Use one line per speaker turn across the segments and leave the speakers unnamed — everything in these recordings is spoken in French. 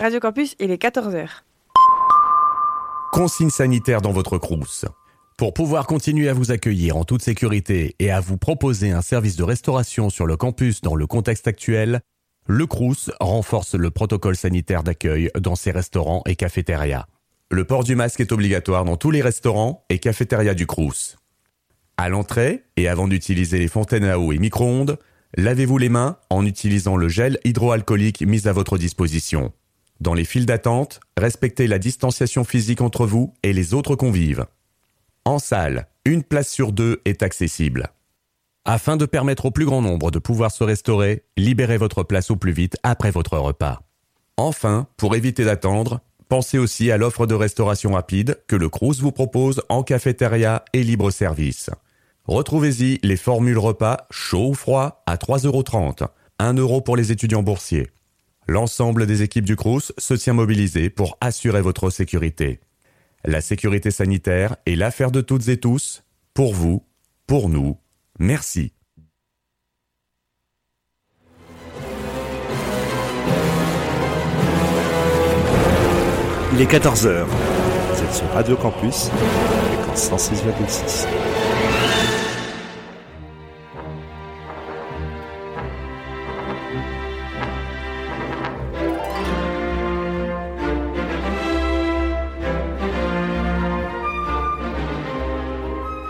Radio Campus, il est 14h.
Consigne sanitaire dans votre crous. Pour pouvoir continuer à vous accueillir en toute sécurité et à vous proposer un service de restauration sur le campus dans le contexte actuel, le Crous renforce le protocole sanitaire d'accueil dans ses restaurants et cafétérias. Le port du masque est obligatoire dans tous les restaurants et cafétérias du Crous. À l'entrée et avant d'utiliser les fontaines à eau et micro-ondes, lavez-vous les mains en utilisant le gel hydroalcoolique mis à votre disposition. Dans les files d'attente, respectez la distanciation physique entre vous et les autres convives. En salle, une place sur deux est accessible. Afin de permettre au plus grand nombre de pouvoir se restaurer, libérez votre place au plus vite après votre repas. Enfin, pour éviter d'attendre, pensez aussi à l'offre de restauration rapide que le Crous vous propose en cafétéria et libre service. Retrouvez-y les formules repas chaud ou froid à 3,30€, 1 euro pour les étudiants boursiers. L'ensemble des équipes du Crous se tient mobilisé pour assurer votre sécurité. La sécurité sanitaire est l'affaire de toutes et tous, pour vous, pour nous. Merci.
Il est 14h. Vous êtes sur Radio Campus, fréquence 106,6.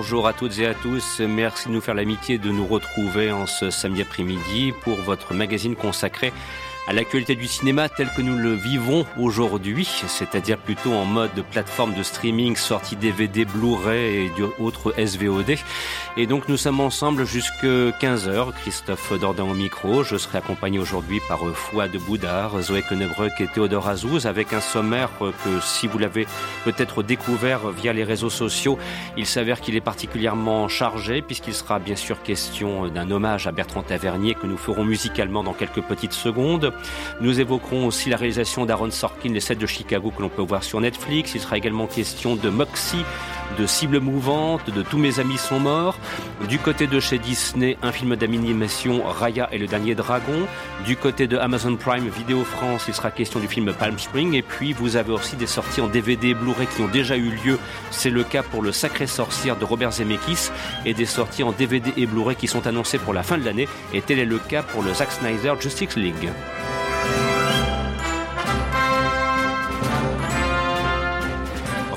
Bonjour à toutes et à tous, merci de nous faire l'amitié de nous retrouver en ce samedi après-midi pour votre magazine consacré à l'actualité du cinéma tel que nous le vivons aujourd'hui, c'est-à-dire plutôt en mode plateforme de streaming, sortie DVD, Blu-ray et d'autres SVOD. Et donc nous sommes ensemble jusque 15h. Christophe Dordain au micro. Je serai accompagné aujourd'hui par Fouad Boudard, Zoé Kenebreuk et Théodore Azouz avec un sommaire que si vous l'avez peut-être découvert via les réseaux sociaux, il s'avère qu'il est particulièrement chargé puisqu'il sera bien sûr question d'un hommage à Bertrand Tavernier que nous ferons musicalement dans quelques petites secondes. Nous évoquerons aussi la réalisation d'Aaron Sorkin, les 7 de Chicago que l'on peut voir sur Netflix. Il sera également question de Moxie, de Cible Mouvante, de Tous mes amis sont morts. Du côté de chez Disney, un film d'animation Raya et le dernier dragon. Du côté de Amazon Prime Vidéo France, il sera question du film Palm Spring. Et puis vous avez aussi des sorties en DVD Blu-ray qui ont déjà eu lieu. C'est le cas pour le Sacré Sorcière de Robert Zemeckis et des sorties en DVD et Blu-ray qui sont annoncées pour la fin de l'année. Et tel est le cas pour le Zack Snyder Justice League.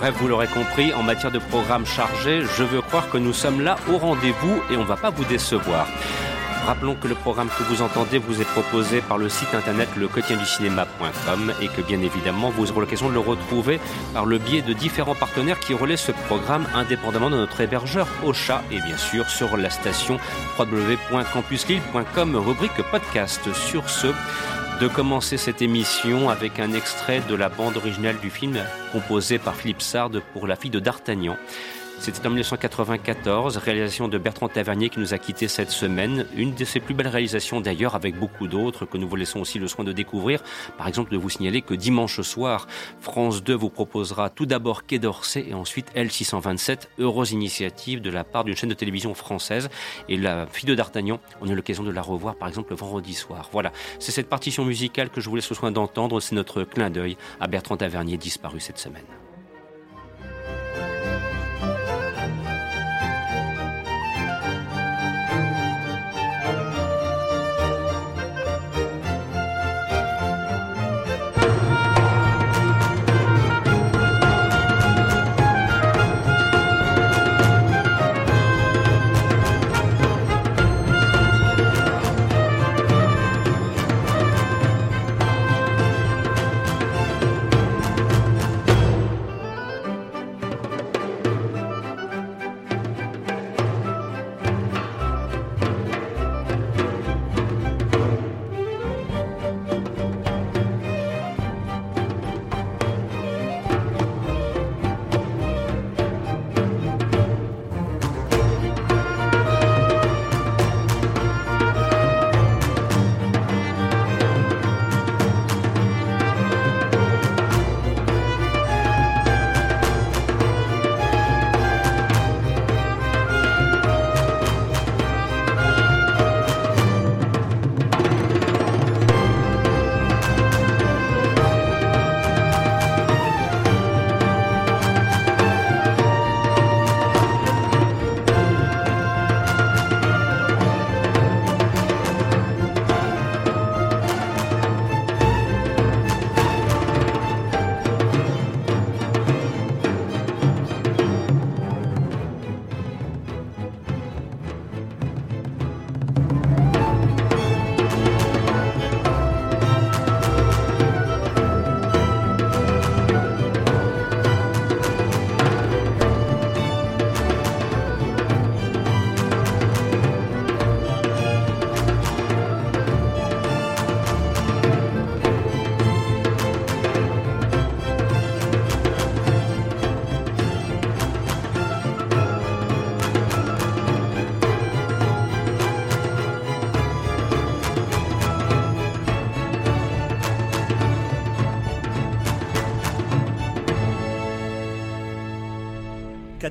Bref, vous l'aurez compris, en matière de programme chargé, je veux croire que nous sommes là au rendez-vous et on ne va pas vous décevoir. Rappelons que le programme que vous entendez vous est proposé par le site internet lequotienducinéma.com et que bien évidemment vous aurez l'occasion de le retrouver par le biais de différents partenaires qui relaient ce programme indépendamment de notre hébergeur Ocha et bien sûr sur la station www.campuslille.com rubrique podcast. Sur ce, de commencer cette émission avec un extrait de la bande originale du film composé par Philippe Sard pour La fille de D'Artagnan. C'était en 1994, réalisation de Bertrand Tavernier qui nous a quittés cette semaine. Une de ses plus belles réalisations d'ailleurs, avec beaucoup d'autres que nous vous laissons aussi le soin de découvrir. Par exemple, de vous signaler que dimanche soir, France 2 vous proposera tout d'abord Quai d'Orsay et ensuite L627, heureuse initiative de la part d'une chaîne de télévision française. Et la fille de D'Artagnan, on a l'occasion de la revoir par exemple le vendredi soir. Voilà, c'est cette partition musicale que je vous laisse le soin d'entendre. C'est notre clin d'œil à Bertrand Tavernier disparu cette semaine.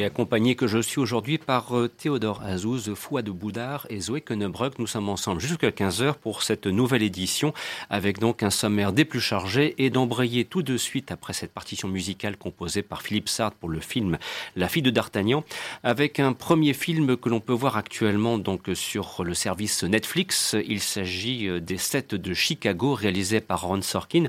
et accompagné que je suis aujourd'hui par euh, Théodore Azouz, Fouad Boudard et Zoé Kenebruck. Nous sommes ensemble jusqu'à 15h pour cette nouvelle édition avec donc un sommaire des plus chargés et d'embrayer tout de suite après cette partition musicale composée par Philippe Sartre pour le film La fille de D'Artagnan avec un premier film que l'on peut voir actuellement donc sur le service Netflix. Il s'agit euh, des Sept de Chicago réalisé par Ron Sorkin.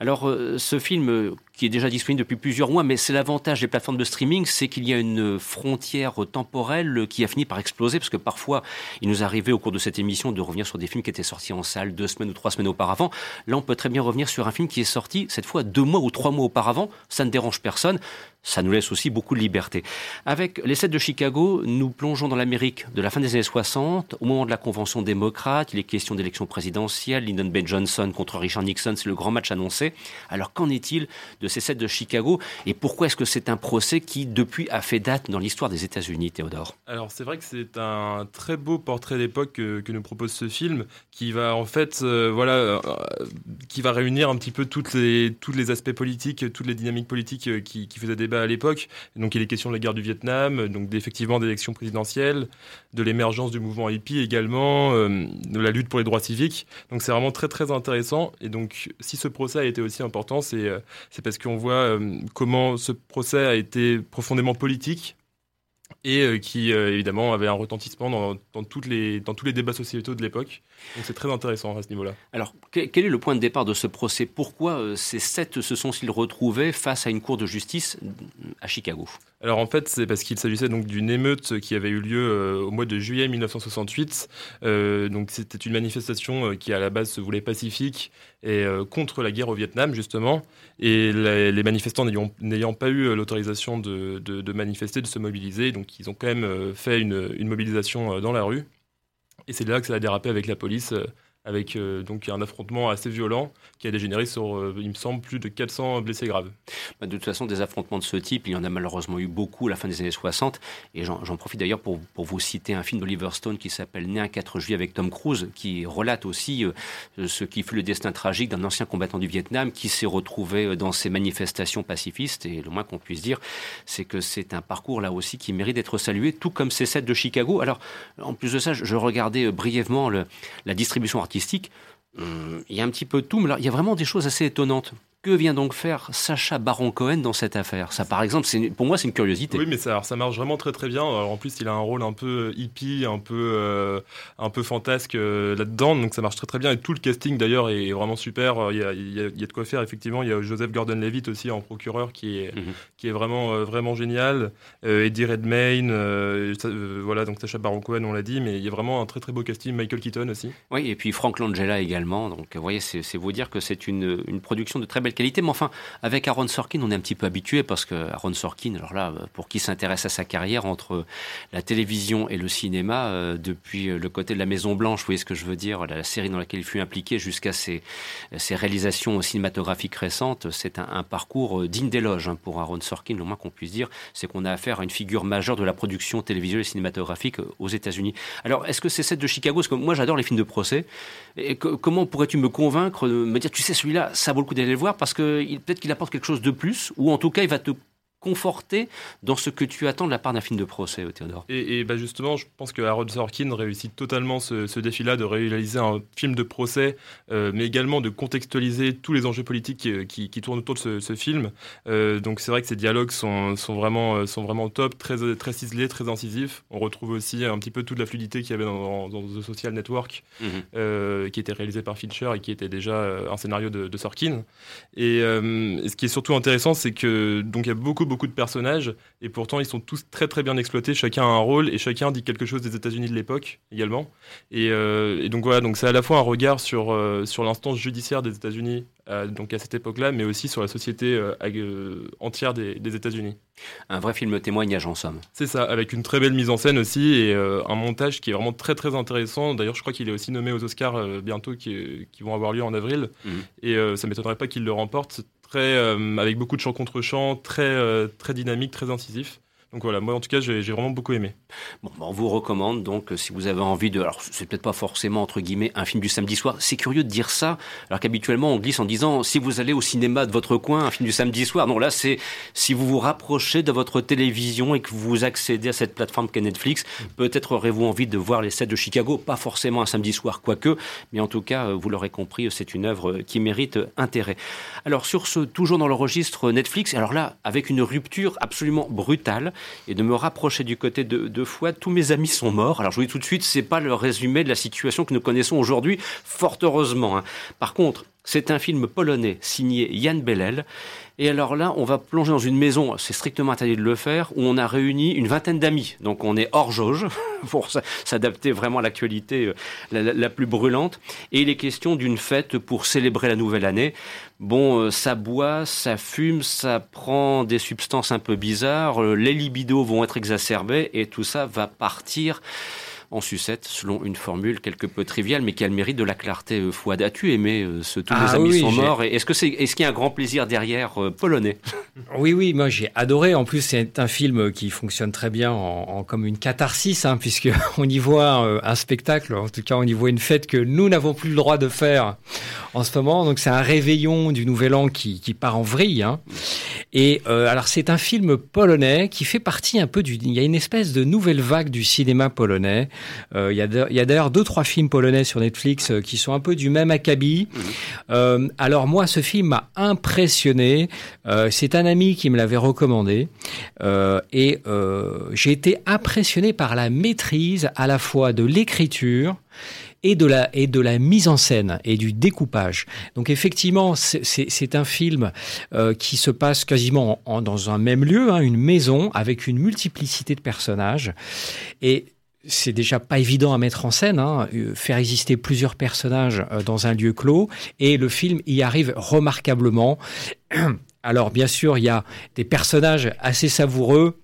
Alors euh, ce film qui est déjà disponible depuis plusieurs mois, mais c'est l'avantage des plateformes de streaming, c'est qu'il y a une frontière temporelle qui a fini par exploser, parce que parfois, il nous arrivait au cours de cette émission de revenir sur des films qui étaient sortis en salle deux semaines ou trois semaines auparavant. Là, on peut très bien revenir sur un film qui est sorti, cette fois, deux mois ou trois mois auparavant. Ça ne dérange personne ça nous laisse aussi beaucoup de liberté. Avec les 7 de Chicago, nous plongeons dans l'Amérique de la fin des années 60, au moment de la Convention démocrate, il est question d'élection présidentielle, Lyndon B. Johnson contre Richard Nixon, c'est le grand match annoncé. Alors qu'en est-il de ces 7 de Chicago et pourquoi est-ce que c'est un procès qui, depuis, a fait date dans l'histoire des États-Unis, Théodore?
Alors c'est vrai que c'est un très beau portrait d'époque que, nous propose ce film, qui va en fait, euh, voilà, euh, qui va réunir un petit peu toutes les, tous les aspects politiques, toutes les dynamiques politiques euh, qui, qui faisaient des à l'époque. Donc il est question de la guerre du Vietnam, donc effectivement d'élections présidentielles, de l'émergence du mouvement hippie également, euh, de la lutte pour les droits civiques. Donc c'est vraiment très très intéressant. Et donc si ce procès a été aussi important, c'est euh, parce qu'on voit euh, comment ce procès a été profondément politique et euh, qui euh, évidemment avait un retentissement dans, dans, toutes les, dans tous les débats sociétaux de l'époque. Donc c'est très intéressant à ce niveau-là.
Alors quel est le point de départ de ce procès? Pourquoi euh, ces sept se sont-ils retrouvés face à une cour de justice à Chicago?
Alors en fait, c'est parce qu'il s'agissait donc d'une émeute qui avait eu lieu au mois de juillet 1968. Euh, donc c'était une manifestation qui à la base se voulait pacifique et contre la guerre au Vietnam justement. Et les, manifestants n'ayant pas eu l'autorisation de, manifester, de se mobiliser, donc ils ont quand même euh, fait une, une mobilisation euh, dans la rue. Et c'est là que ça a dérapé avec la police euh, avec euh, donc un affrontement assez violent qui a dégénéré sur, euh, il me semble, plus de 400 blessés graves.
Bah, de toute façon, des affrontements de ce type, il y en a malheureusement eu beaucoup à la fin des années 60. Et j'en profite d'ailleurs pour, vous citer un film d'Oliver Stone qui s'appelle Né un 4 juillet avec Tom Cruise, qui relate aussi euh, ce qui fut le destin tragique d'un ancien combattant du Vietnam qui s'est retrouvé dans ces manifestations pacifistes. Et le moins qu'on puisse dire, c'est que c'est un parcours là aussi qui mérite d'être salué, tout comme ces sept de Chicago. Alors, en plus de ça, je regardais brièvement la distribution hum, il y a un petit peu de tout, mais il y a vraiment des choses assez étonnantes. Que vient donc faire Sacha Baron Cohen dans cette affaire? Ça, par exemple, pour moi, c'est une curiosité.
Oui, mais ça, ça marche vraiment très très bien. en plus, il a un rôle un peu hippie, un peu, euh, un peu fantasque euh, là-dedans, donc ça marche très très bien. Et tout le casting d'ailleurs est vraiment super. Il y, a, il, y a, de quoi faire, effectivement. Il y a Joseph Gordon-Levitt aussi en procureur qui est, mhm. qui est vraiment, euh, vraiment génial. Eddie Redmayne, voilà, donc Sacha Baron Cohen, on l'a dit, mais il y a vraiment un très très beau casting. Michael Keaton aussi.
Oui, et puis Frank Langella également. Donc, vous voyez, c'est vous dire que c'est une, une production de très belle qualité. Mais enfin, avec Aaron Sorkin, on est un petit peu habitué parce que Aaron Sorkin, alors là, pour qui s'intéresse à sa carrière entre la télévision et le cinéma, euh, depuis le côté de la Maison Blanche, vous voyez ce que je veux dire, la, série dans laquelle il fut impliqué jusqu'à ses, réalisations cinématographiques récentes, c'est un, parcours euh, digne d'éloge hein, pour Aaron Sorkin. Le moins qu'on puisse dire, c'est qu'on a affaire à une figure majeure de la production télévisuelle et cinématographique euh, aux États-Unis. Alors, est-ce que c'est celle de Chicago? Parce que moi, j'adore les films de procès. Et comment pourrais-tu me convaincre, de me dire, tu sais, celui-là, ça vaut le coup d'aller le voir? Parce que peut-être qu'il apporte quelque chose de plus, ou en tout cas, il va te conforté dans ce que tu attends de la part d'un film de procès, Théodore.
Et, et bah justement, je pense que Harold Sorkin réussit totalement ce, défi-là de réaliser un film de procès, euh, mais également de contextualiser tous les enjeux politiques qui, qui, tournent autour de ce, film. Euh, donc c'est vrai que ces dialogues sont, sont, vraiment, sont vraiment top, très, très ciselés, très incisifs. On retrouve aussi un petit peu toute la fluidité qu'il y avait dans, The Social Network, mhm. euh, qui était réalisé par Fincher et qui était déjà un scénario de, de Sorkin. Et, et, ce qui est surtout intéressant, c'est que donc il y a beaucoup beaucoup de personnages et pourtant ils sont tous très très bien exploités. Chacun a un rôle et chacun dit quelque chose des États-Unis de l'époque également. Et, euh, donc voilà, donc c'est à la fois un regard sur, euh, sur l'instance judiciaire des États-Unis euh, donc à cette époque-là, mais aussi sur la société entière des, États-Unis.
Un vrai film témoignage en somme.
C'est ça, avec une très belle mise en scène aussi et un montage qui est vraiment très très intéressant. D'ailleurs, je crois qu'il est aussi nommé aux Oscars bientôt, qui, qui, vont avoir lieu en avril. Mhm. Et ça m'étonnerait pas qu'il le remporte. Frais, avec beaucoup de chants contre chants, très, très dynamique, très incisif. Donc voilà, moi en tout cas, j'ai vraiment beaucoup aimé.
Bon, on vous recommande donc, si vous avez envie de. Alors, c'est peut-être pas forcément, entre guillemets, un film du samedi soir. C'est curieux de dire ça, alors qu'habituellement, on glisse en disant si vous allez au cinéma de votre coin, un film du samedi soir. Non, là, c'est si vous vous rapprochez de votre télévision et que vous accédez à cette plateforme qu'est Netflix, peut-être aurez-vous envie de voir les sets de Chicago. Pas forcément un samedi soir, quoique, mais en tout cas, vous l'aurez compris, c'est une œuvre qui mérite intérêt. Alors, sur ce, toujours dans le registre Netflix, alors là, avec une rupture absolument brutale, et de me rapprocher du côté de, de Fouad. Tous mes amis sont morts. Alors je vous dis tout de suite, c'est pas le résumé de la situation que nous connaissons aujourd'hui, fort heureusement. Hein. Par contre, c'est un film polonais signé Jan Bellel. Et alors là, on va plonger dans une maison, c'est strictement interdit de le faire, où on a réuni une vingtaine d'amis. Donc on est hors jauge pour s'adapter vraiment à l'actualité euh, la, la, plus brûlante. Et il est question d'une fête pour célébrer la nouvelle année. Bon, euh, ça boit, ça fume, ça prend des substances un peu bizarres, euh, les libidos vont être exacerbés et tout ça va partir en sucette, selon une formule quelque peu triviale, mais qui a le mérite de la clarté. Euh, Fouad, as-tu aimé euh, ce Tous ah, amis sont morts Est-ce que c'est, est-ce qu'il y a un grand plaisir derrière euh, polonais?
Oui, oui, moi j'ai adoré. En plus, c'est un film qui fonctionne très bien en, comme une catharsis, hein, puisque on y voit un spectacle, en tout cas on y voit une fête que nous n'avons plus le droit de faire en ce moment. Donc c'est un réveillon du Nouvel An qui, qui part en vrille. Hein. Et alors c'est un film polonais qui fait partie un peu du. Il y a une espèce de nouvelle vague du cinéma polonais. Euh, il y a d'ailleurs deux trois films polonais sur Netflix euh, qui sont un peu du même acabit. Mhm. Euh, alors moi, ce film m'a impressionné. C'est un ami qui me l'avait recommandé et j'ai été impressionné par la maîtrise à la fois de l'écriture et de la et de la mise en scène et du découpage. Donc effectivement, c'est un film qui se passe quasiment dans un même lieu, hein, une maison avec une multiplicité de personnages et c'est déjà pas évident à mettre en scène, hein, euh, faire exister plusieurs personnages euh, dans un lieu clos, et le film y arrive remarquablement. Alors bien sûr, il y a des personnages assez savoureux,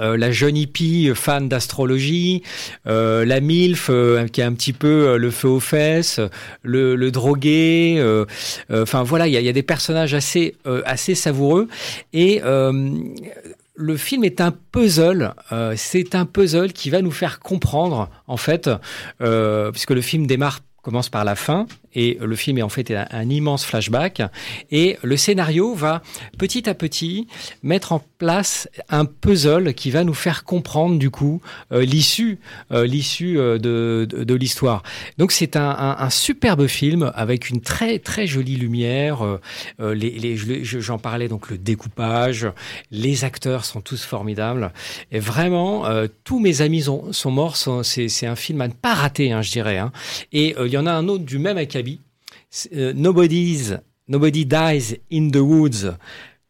euh, la jeune hippie fan d'astrologie, la MILF qui a un petit peu le feu aux fesses, le, drogué, enfin voilà, il y, y, a des personnages assez, assez savoureux. Et le film est un puzzle. Euh, c'est un puzzle qui va nous faire comprendre, en fait, euh, puisque le film démarre commence par la fin et le film est en fait un, immense flashback et le scénario va petit à petit mettre en place un puzzle qui va nous faire comprendre du coup euh, l'issue euh, l'issue euh, de, de, l'histoire. Donc c'est un, superbe film avec une très très jolie lumière. j'en parlais donc le découpage, les acteurs sont tous formidables et vraiment tous mes amis sont, morts. C'est un film à ne pas rater, hein, je dirais. Hein. Et il y en a un autre du même acabit euh, Nobody's, Nobody Dies in the Woods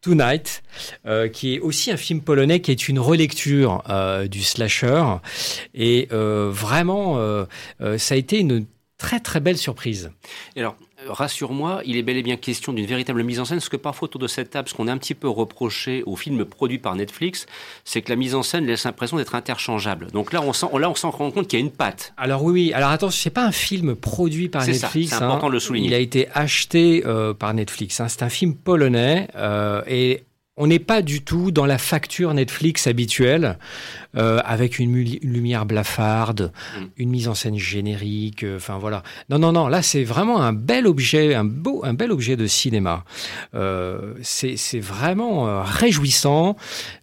Tonight, euh, qui est aussi un film polonais qui est une relecture euh, du slasher. Et vraiment, ça a été une très très belle surprise.
alors, rassure-moi, il est bel et bien question d'une véritable mise en scène. Ce que parfois autour de cette table, ce qu'on a un petit peu reproché aux films produits par Netflix, c'est que la mise en scène laisse l'impression d'être interchangeable. Donc là, on sent, là, on s'en rend compte qu'il y a une patte.
Alors oui, oui. Alors attention, c'est pas un film produit par Netflix.
C'est important de le souligner.
Il a été acheté euh, par Netflix. Hein. C'est un film polonais euh, et on n'est pas du tout dans la facture Netflix habituelle, euh, avec une, lumière blafarde, mm. une mise en scène générique. Euh, enfin voilà. Non, non, non. Là, c'est vraiment un bel objet, un beau, un bel objet de cinéma. Euh, c'est vraiment réjouissant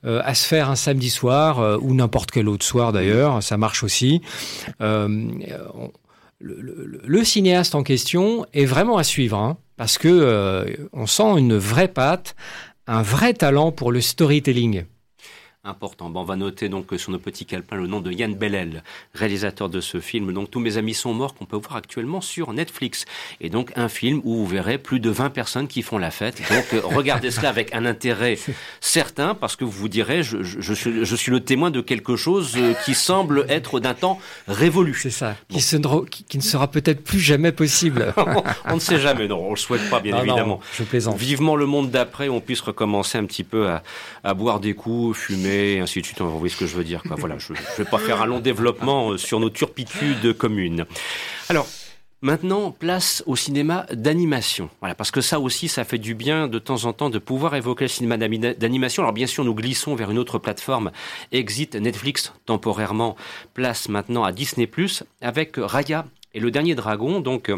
à se faire un samedi soir ou n'importe quel autre soir d'ailleurs. Ça marche aussi. le, cinéaste en question est vraiment à suivre, hein, parce que on sent une vraie patte un vrai talent pour le storytelling
important. Bon, on va noter donc sur nos petits calepins le nom de Yann Bellel, réalisateur de ce film. Donc tous mes amis sont morts qu'on peut voir actuellement sur Netflix. Et donc un film où vous verrez plus de 20 personnes qui font la fête. Donc euh, regardez cela avec un intérêt certain parce que vous vous direz je, je, suis, je suis le témoin de quelque chose euh, qui semble être d'un temps révolu.
C'est ça. Qui, qui, ne sera peut-être plus jamais possible.
on ne sait jamais, non, on le souhaite pas bien évidemment.
je plaisante.
Vivement le monde d'après, on puisse recommencer un petit peu à, à boire des coups, fumer et ainsi de suite. Vous voyez ce que je veux dire. Voilà, je ne vais pas faire un long développement euh, sur nos turpitudes communes. Alors, Maintenant, place au cinéma d'animation. Voilà, parce que ça aussi, ça fait du bien de temps en temps de pouvoir évoquer le cinéma d'animation. Alors bien sûr, nous glissons vers une autre plateforme. Exit Netflix temporairement. Place maintenant à Disney+, avec Raya et le dernier dragon. Donc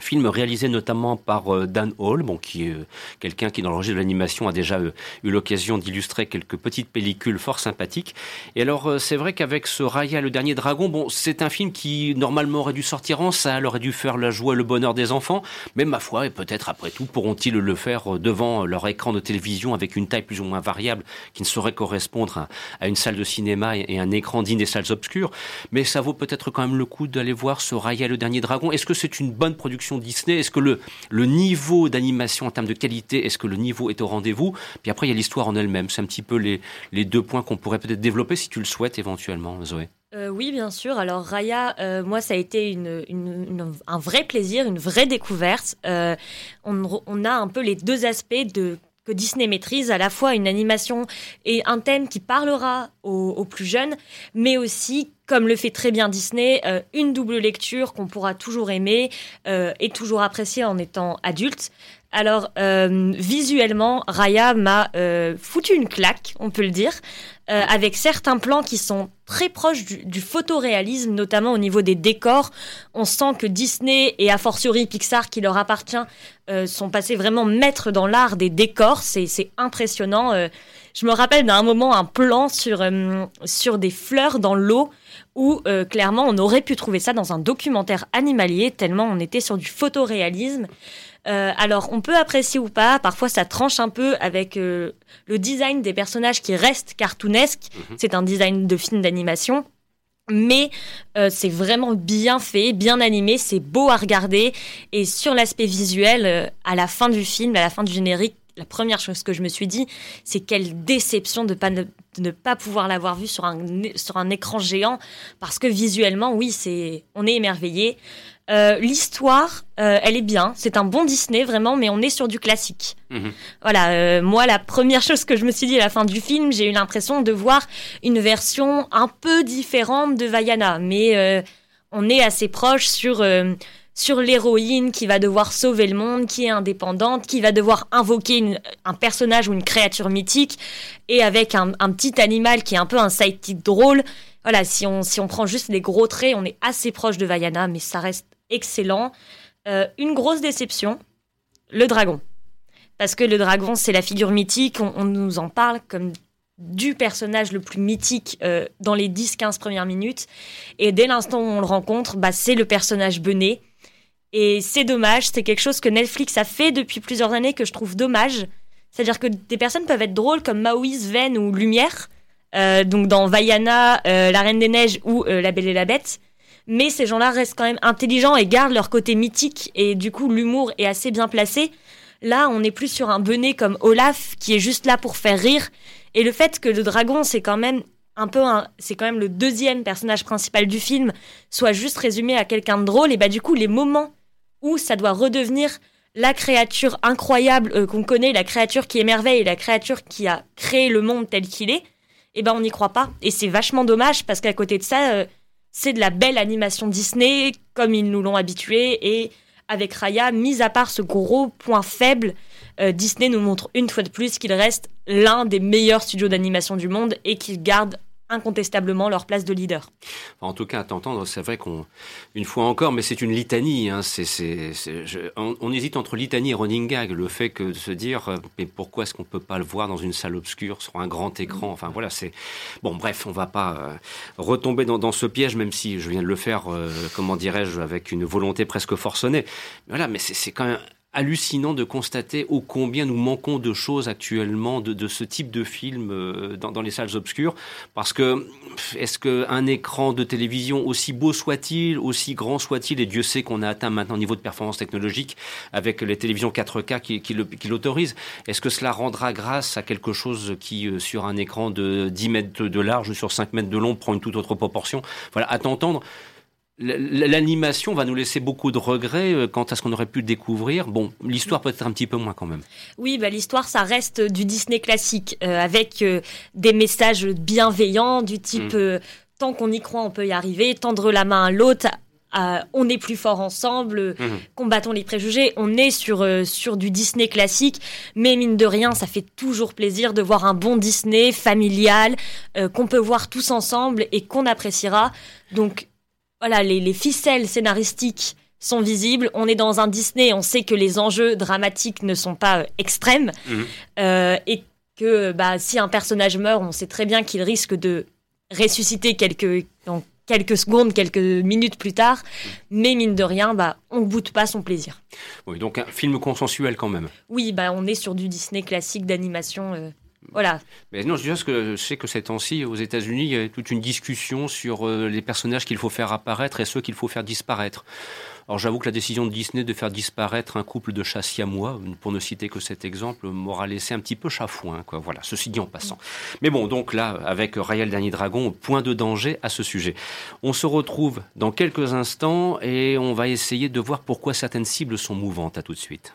Film réalisé notamment par euh, Dan Hall, bon, qui est euh, quelqu'un qui, dans le registre de l'animation, a déjà euh, eu l'occasion d'illustrer quelques petites pellicules fort sympathiques. Et alors, c'est vrai qu'avec ce Raya, le dernier dragon, bon, c'est un film qui, normalement, aurait dû sortir en salle, aurait dû faire la joie et le bonheur des enfants. Mais ma foi, et peut-être après tout, pourront-ils le faire devant leur écran de télévision avec une taille plus ou moins variable qui ne saurait correspondre à, une salle de cinéma et un écran digne des salles obscures. Mais ça vaut peut-être quand même le coup d'aller voir ce Raya, le dernier dragon. Est-ce que c'est une bonne production Disney Est-ce que le, le niveau d'animation en termes de qualité, est-ce que le niveau est au rendez-vous? Puis après, il y a l'histoire en elle-même. C'est un petit peu les, les deux points qu'on pourrait peut-être développer si tu le souhaites éventuellement, Zoé.
Euh, oui, bien sûr. Alors Raya, euh, moi, ça a été une, un vrai plaisir, une vraie découverte. Euh, on, on, a un peu les deux aspects de que Disney maîtrise, à la fois une animation et un thème qui parlera aux, plus jeunes, mais aussi, comme le fait très bien Disney, euh, une double lecture qu'on pourra toujours aimer euh, et toujours apprécier en étant adulte. Alors, euh, visuellement, Raya m'a foutu une claque, on peut le dire, avec certains plans qui sont très proches du, photoréalisme, notamment au niveau des décors. On sent que Disney et a fortiori Pixar, qui leur appartient, sont passés vraiment maîtres dans l'art des décors. C'est impressionnant. Je me rappelle d'un moment un plan sur, euh, sur des fleurs dans l'eau où euh, clairement on aurait pu trouver ça dans un documentaire animalier tellement on était sur du photoréalisme. Euh, alors on peut apprécier ou pas, parfois ça tranche un peu avec le design des personnages qui restent cartoonesques. Mhm. C'est un design de film d'animation. Mais c'est vraiment bien fait, bien animé, c'est beau à regarder. Et sur l'aspect visuel, à la fin du film, à la fin du générique, la première chose que je me suis dit, c'est quelle déception de, pas, ne pas pouvoir l'avoir vu sur un, sur un écran géant, parce que visuellement, oui, c'est, on est émerveillé. Euh, l'histoire, euh, elle est bien, c'est un bon Disney vraiment, mais on est sur du classique. Mhm. Voilà, euh, moi la première chose que je me suis dit à la fin du film, j'ai eu l'impression de voir une version un peu différente de Vaiana, mais on est assez proche sur sur l'héroïne qui va devoir sauver le monde, qui est indépendante, qui va devoir invoquer un personnage ou une créature mythique, et avec un, petit animal qui est un peu un sidekick drôle. Voilà, si on, si on prend juste les gros traits, on est assez proche de Vaiana, mais ça reste excellent. Euh, une grosse déception, le dragon. Parce que le dragon, c'est la figure mythique, on, nous en parle comme du personnage le plus mythique euh, dans les 10-15 premières minutes. Et dès l'instant où on le rencontre, bah, c'est le personnage bené. Et c'est dommage, c'est quelque chose que Netflix a fait depuis plusieurs années que je trouve dommage. C'est-à-dire que des personnes peuvent être drôles comme Maoïs, Ven ou Lumière, euh, donc dans Vaiana, La Reine des Neiges ou La Belle et la Bête. Mais ces gens-là restent quand même intelligents et gardent leur côté mythique et du coup l'humour est assez bien placé. Là, on est plus sur un benet comme Olaf qui est juste là pour faire rire. Et le fait que le dragon, c'est quand même un peu c'est quand même le deuxième personnage principal du film, soit juste résumé à quelqu'un de drôle, et bah du coup les moments où ça doit redevenir la créature incroyable euh, qu'on connaît, la créature qui émerveille, la créature qui a créé le monde tel qu'il est, eh ben on n'y croit pas. Et c'est vachement dommage parce qu'à côté de ça, euh, c'est de la belle animation Disney comme ils nous l'ont habitué et avec Raya, mis à part ce gros point faible, euh, Disney nous montre une fois de plus qu'il reste l'un des meilleurs studios d'animation du monde et qu'il garde incontestablement leur place de leader.
en tout cas, à t'entendre, c'est vrai qu'on, une fois encore, mais c'est une litanie. Hein, on, hésite entre litanie et running gag. Le fait que de se dire, euh, mais pourquoi est-ce qu'on peut pas le voir dans une salle obscure sur un grand écran? Enfin voilà, c'est bon. Bref, on va pas euh, retomber dans, ce piège, même si je viens de le faire, euh, comment dirais-je, avec une volonté presque forcenée. Voilà, mais c'est quand même hallucinant de constater ô combien nous manquons de choses actuellement de, ce type de film euh, dans, les salles obscures. Parce que est-ce qu'un écran de télévision, aussi beau soit-il, aussi grand soit-il, et Dieu sait qu'on a atteint maintenant un niveau de performance technologique avec les télévisions 4K qui, qui l'autorisent, est-ce que cela rendra grâce à quelque chose qui, euh, sur un écran de 10 mètres de large, sur 5 mètres de long, prend une toute autre proportion? Voilà, à t'entendre, L'animation va nous laisser beaucoup de regrets euh, quant à ce qu'on aurait pu découvrir. Bon, l'histoire peut être un petit peu moins quand même.
Oui, bah, l'histoire, ça reste du Disney classique, euh, avec euh, des messages bienveillants du type mm. tant qu'on y croit, on peut y arriver, tendre la main à l'autre, on est plus fort ensemble, mhm. combattons les préjugés. On est sur, sur du Disney classique, mais mine de rien, ça fait toujours plaisir de voir un bon Disney familial qu'on peut voir tous ensemble et qu'on appréciera. Donc voilà, les, ficelles scénaristiques sont visibles. On est dans un Disney, on sait que les enjeux dramatiques ne sont pas euh, extrêmes mhm. et que bah, si un personnage meurt, on sait très bien qu'il risque de ressusciter quelques, quelques secondes, quelques minutes plus tard. Mais mine de rien, bah, on ne goûte pas son plaisir.
Oui, donc un film consensuel quand même.
Oui, bah, on est sur du Disney classique d'animation. Euh,
Mais non, je, dis que je sais que ces temps-ci, aux États-Unis, il y a toute une discussion sur euh, les personnages qu'il faut faire apparaître et ceux qu'il faut faire disparaître. Alors j'avoue que la décision de Disney de faire disparaître un couple de chats siamois, pour ne citer que cet exemple, m'aura laissé un petit peu chafouin. Voilà, ceci dit en passant. Mais bon, donc là, avec Raya Dernier Dragon, point de danger à ce sujet. On se retrouve dans quelques instants et on va essayer de voir pourquoi certaines cibles sont mouvantes. À tout de suite.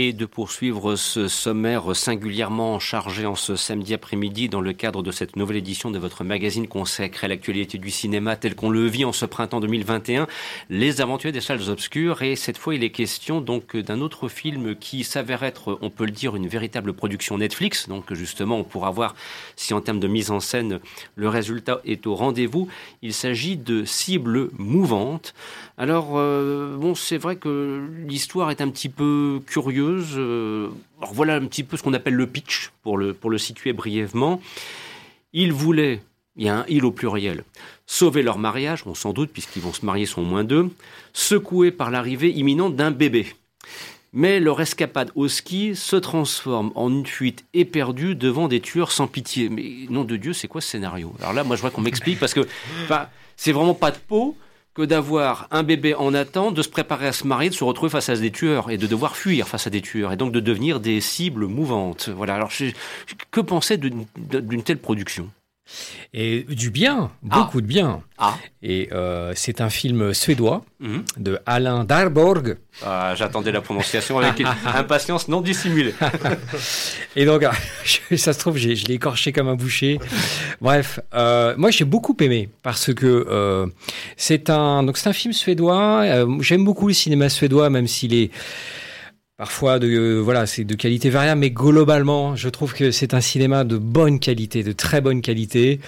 Et de poursuivre ce sommaire singulièrement chargé en ce samedi après-midi dans le cadre de cette nouvelle édition de votre magazine consacré à l'actualité du cinéma tel qu'on le vit en ce printemps 2021, Les Aventuriers des salles obscures. Et cette fois, il est question donc d'un autre film qui s'avère être, on peut le dire, une véritable production Netflix. Donc justement, on pourra voir si en termes de mise en scène, le résultat est au rendez-vous. Il s'agit de Cibles mouvantes. Alors, euh, bon, c'est vrai que l'histoire est un petit peu curieuse. Euh, voilà un petit peu ce qu'on appelle le pitch, pour le, situer brièvement. Ils voulaient, il y a un il au pluriel, sauver leur mariage, on s'en doute, puisqu'ils vont se marier, sont moins deux, secoués par l'arrivée imminente d'un bébé. Mais leur escapade au ski se transforme en une fuite éperdue devant des tueurs sans pitié. Mais nom de Dieu, c'est quoi ce scénario? Alors là, moi, je vois qu'on m'explique parce que c'est vraiment pas de peau que d'avoir un bébé en attente, de se préparer à se marier, de se retrouver face à des tueurs et de devoir fuir face à des tueurs et donc de devenir des cibles mouvantes. Voilà. Alors, que penser d'une telle production?
Et du bien, beaucoup ah. de bien.
Ah.
Et euh, c'est un film suédois
mhm.
de Alain Darborg.
Ah, j'attendais la prononciation avec impatience non dissimulée.
et donc, ça se trouve, je l'ai écorché comme un boucher. Bref, euh, moi j'ai beaucoup aimé parce que euh, c'est un donc un film suédois. J'aime beaucoup le cinéma suédois, même s'il est Parfois, de, euh, voilà, c'est de qualité variable, mais globalement, je trouve que c'est un cinéma de bonne qualité, de très bonne qualité.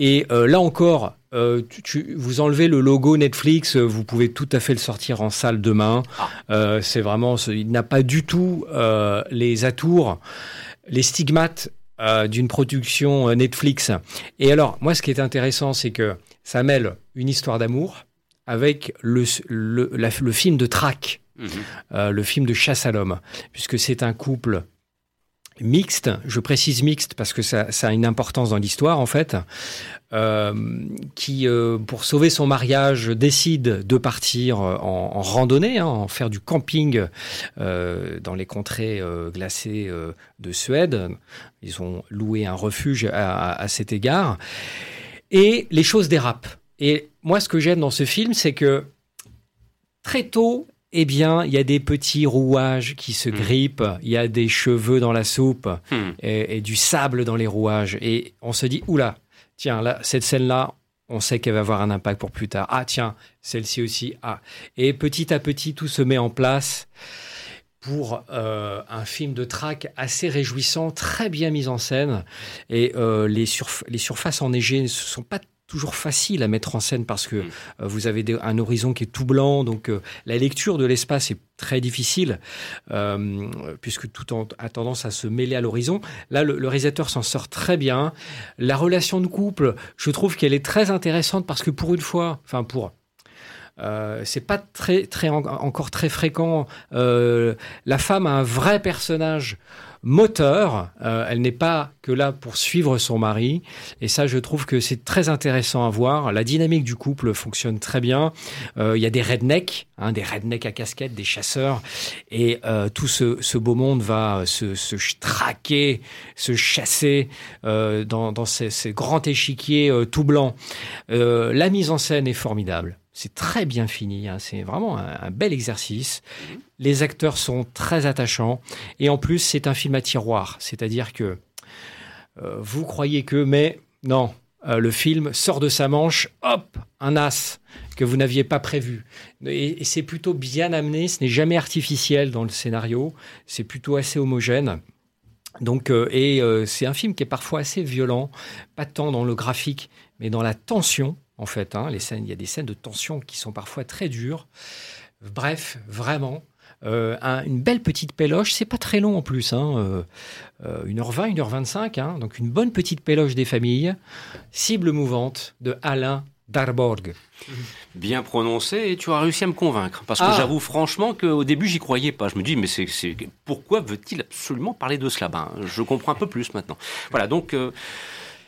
Et euh, là encore, euh, tu, vous enlevez le logo Netflix, vous pouvez tout à fait le sortir en salle demain. Ah. c'est vraiment, il n'a pas du tout les atours, les stigmates d'une production Netflix. Et alors, moi, ce qui est intéressant, c'est que ça mêle une histoire d'amour avec le, le, le film de track. Mhm. Euh, le film de chasse à l'homme, puisque c'est un couple mixte, je précise mixte parce que ça, a une importance dans l'histoire en fait, euh, qui euh, pour sauver son mariage décide de partir en, randonnée, hein, en faire du camping dans les contrées glacées de Suède. Ils ont loué un refuge à cet égard. Et les choses dérapent. Et moi ce que j'aime dans ce film, c'est que très tôt, eh bien, il y a des petits rouages qui se hmm. grippent, il y a des cheveux dans la soupe hmm. et, du sable dans les rouages. Et on se dit, oula, tiens, là, cette scène-là, on sait qu'elle va avoir un impact pour plus tard. Ah, tiens, celle-ci aussi. Ah. Et petit à petit, tout se met en place pour euh, un film de track assez réjouissant, très bien mis en scène. Et euh, les, les surfaces enneigées ne sont pas toujours facile à mettre en scène parce que mm. euh, vous avez un horizon qui est tout blanc, donc euh, la lecture de l'espace est très difficile euh, puisque tout a tendance à se mêler à l'horizon. Là, le, réalisateur s'en sort très bien. La relation de couple, je trouve qu'elle est très intéressante parce que pour une fois, enfin pour c'est pas très, très encore très fréquent. la femme a un vrai personnage moteur. Euh, elle n'est pas que là pour suivre son mari. Et ça, je trouve que c'est très intéressant à voir. La dynamique du couple fonctionne très bien. Euh, il y a des rednecks, hein, des rednecks à casquette, des chasseurs. Et euh, tout ce, ce, beau monde va se, se traquer, se chasser dans, dans ces, ces grands échiquiers tout blancs. la mise en scène est formidable. C'est très bien fini, hein. c'est vraiment un, bel exercice. Les acteurs sont très attachants et en plus c'est un film à tiroir, c'est-à-dire que euh, vous croyez que, mais non, euh, le film sort de sa manche, hop, un as que vous n'aviez pas prévu. Et, c'est plutôt bien amené, ce n'est jamais artificiel dans le scénario, c'est plutôt assez homogène. Donc, euh, et c'est un film qui est parfois assez violent, pas tant dans le graphique, mais dans la tension en fait. Hein, les scènes, il y a des scènes de tension qui sont parfois très dures. Bref, vraiment, euh, une belle petite péloche. C'est pas très long en plus, hein, 1h20, euh, 1h25. Euh, hein, donc une bonne petite péloche des familles. Cible mouvante de Alain Darborg.
Bien prononcé et tu as réussi à me convaincre. Parce que ah. j'avoue franchement qu'au début, j'y croyais pas. Je me dis, mais c'est, pourquoi veut-il absolument parler de cela? Ben, Je comprends un peu plus maintenant. Voilà, donc.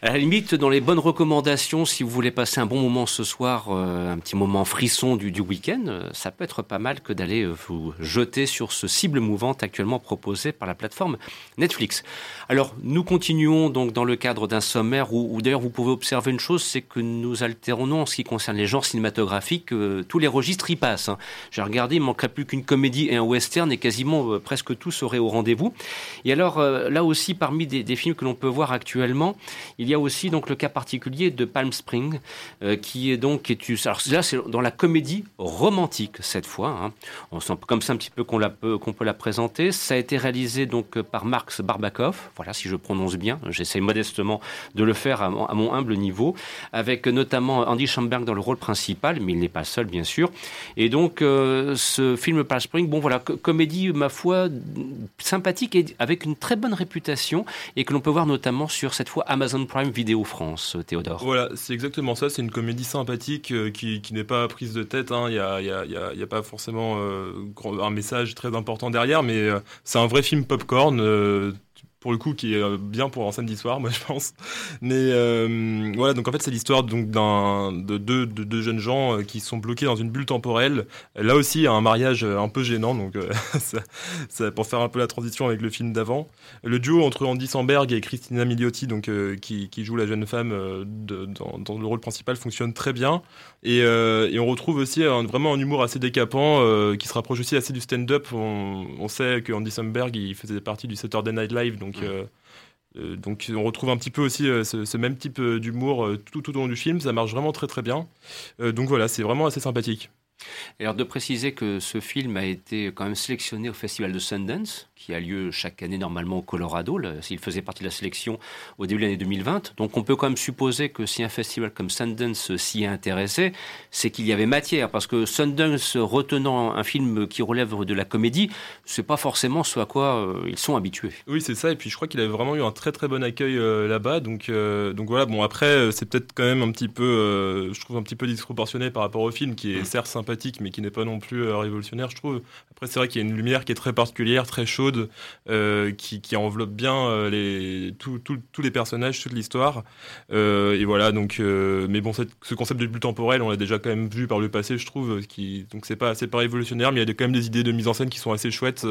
À la limite, dans les bonnes recommandations, si vous voulez passer un bon moment ce soir, euh, un petit moment frisson du, week-end, euh, ça peut être pas mal que d'aller euh, vous jeter sur ce cible mouvante actuellement proposé par la plateforme Netflix. Alors, nous continuons donc dans le cadre d'un sommaire où, d'ailleurs vous pouvez observer une chose, c'est que nous alternons en ce qui concerne les genres cinématographiques, tous les registres y passent. Hein. J'ai regardé, il manquerait plus qu'une comédie et un western et quasiment presque tout serait au rendez-vous. Et alors, là aussi, parmi des, films que l'on peut voir actuellement, il y a aussi donc le cas particulier de Palm Spring, euh, qui est donc est, alors là c'est dans la comédie romantique cette fois. Hein. On sent comme ça un petit peu qu'on peut qu'on peut la présenter. Ça a été réalisé donc par Marx Barbakov. Voilà si je prononce bien. J'essaie modestement de le faire à mon, humble niveau, avec notamment Andy Samberg dans le rôle principal, mais il n'est pas seul bien sûr. Et donc euh, ce film Palm Spring, bon voilà comédie ma foi sympathique et avec une très bonne réputation et que l'on peut voir notamment sur cette fois Amazon Prime Vidéo France, Théodore.
Voilà, c'est exactement ça. C'est une comédie sympathique euh, qui, n'est pas prise de tête. Hein. Il n'y a, pas forcément euh, un message très important derrière, mais euh, c'est un vrai film popcorn pour le coup qui est euh, bien pour un samedi soir moi je pense. Mais euh, voilà donc en fait c'est l'histoire donc d'un de deux de, jeunes gens euh, qui sont bloqués dans une bulle temporelle. Là aussi un mariage un peu gênant donc pour faire un peu la transition avec le film d'avant. Le duo entre Andy Samberg et Christina Milioti donc qui, joue la jeune femme dans, le rôle principal fonctionne très bien. Et, on retrouve aussi vraiment un humour assez décapant qui se rapproche aussi assez du stand-up. On, on, sait que Andy Samberg il faisait partie du Saturday Night Live donc donc, euh, euh, donc on retrouve un petit peu aussi euh, ce, même type d'humour tout, tout au long du film. Ça marche vraiment très très bien. donc voilà, c'est vraiment assez sympathique.
Alors de préciser que ce film a été quand même sélectionné au Festival de Sundance, qui a lieu chaque année normalement au Colorado. S'il faisait partie de la sélection au début de l'année 2020. Donc on peut quand même supposer que si un festival comme Sundance s'y est intéressé, c'est qu'il y avait matière. Parce que Sundance retenant un film qui relève de la comédie, c'est pas forcément ce à quoi euh, ils sont habitués.
Oui, c'est ça. Et puis je crois qu'il avait vraiment eu un très très bon accueil euh, là-bas. Donc, euh, donc voilà, bon après, c'est peut-être quand même un petit peu, je trouve un petit peu disproportionné par rapport au film, qui est mmh. certes sympathique, mais qui n'est pas non plus révolutionnaire, je trouve. Après, c'est vrai qu'il y a une lumière qui est très particulière, très chaude euh, qui, enveloppe bien euh, tous les personnages, toute l'histoire. Euh, et voilà, donc, mais bon, ce concept de bulle temporelle, on l'a déjà quand même vu par le passé, je trouve. Qui, donc c'est pas, pas révolutionnaire, mais il y a quand même des idées de mise en scène qui sont assez chouettes.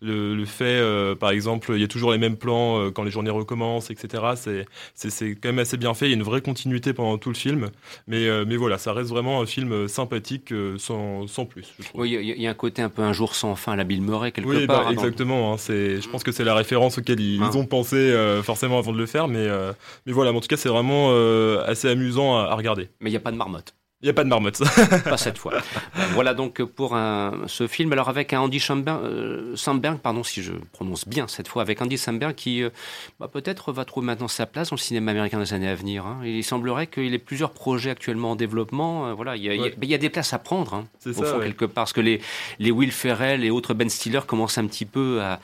Le, fait, par exemple, il y a toujours les mêmes plans quand les journées recommencent, etc. C'est quand même assez bien fait. Il y a une vraie continuité pendant tout le film. Mais voilà, ça reste vraiment un film sympathique sans, sans plus.
Oui, il y, a un côté un peu un jour sans fin à la Bill Murray, quelque part.
Bah, exactement. Hein, je pense que c'est la référence auquel ils, ah. ont pensé euh, forcément avant de le faire, mais, euh, mais voilà. en tout cas, c'est vraiment euh, assez amusant à regarder.
Mais il n'y a pas de marmotte.
Il n'y a pas de marmotte.
pas cette fois. voilà donc pour un, ce film. Alors avec un Andy Samberg, euh, pardon si je prononce bien cette fois, avec Andy Samberg qui euh, bah, peut-être va trouver maintenant sa place dans le cinéma américain des années à venir. Hein. Il semblerait qu'il ait plusieurs projets actuellement en développement. Euh, voilà, il y, a, il, y a, des places à prendre hein, au ça, fond quelque part, parce que les, les Will Ferrell et autres Ben Stiller commencent un petit peu à,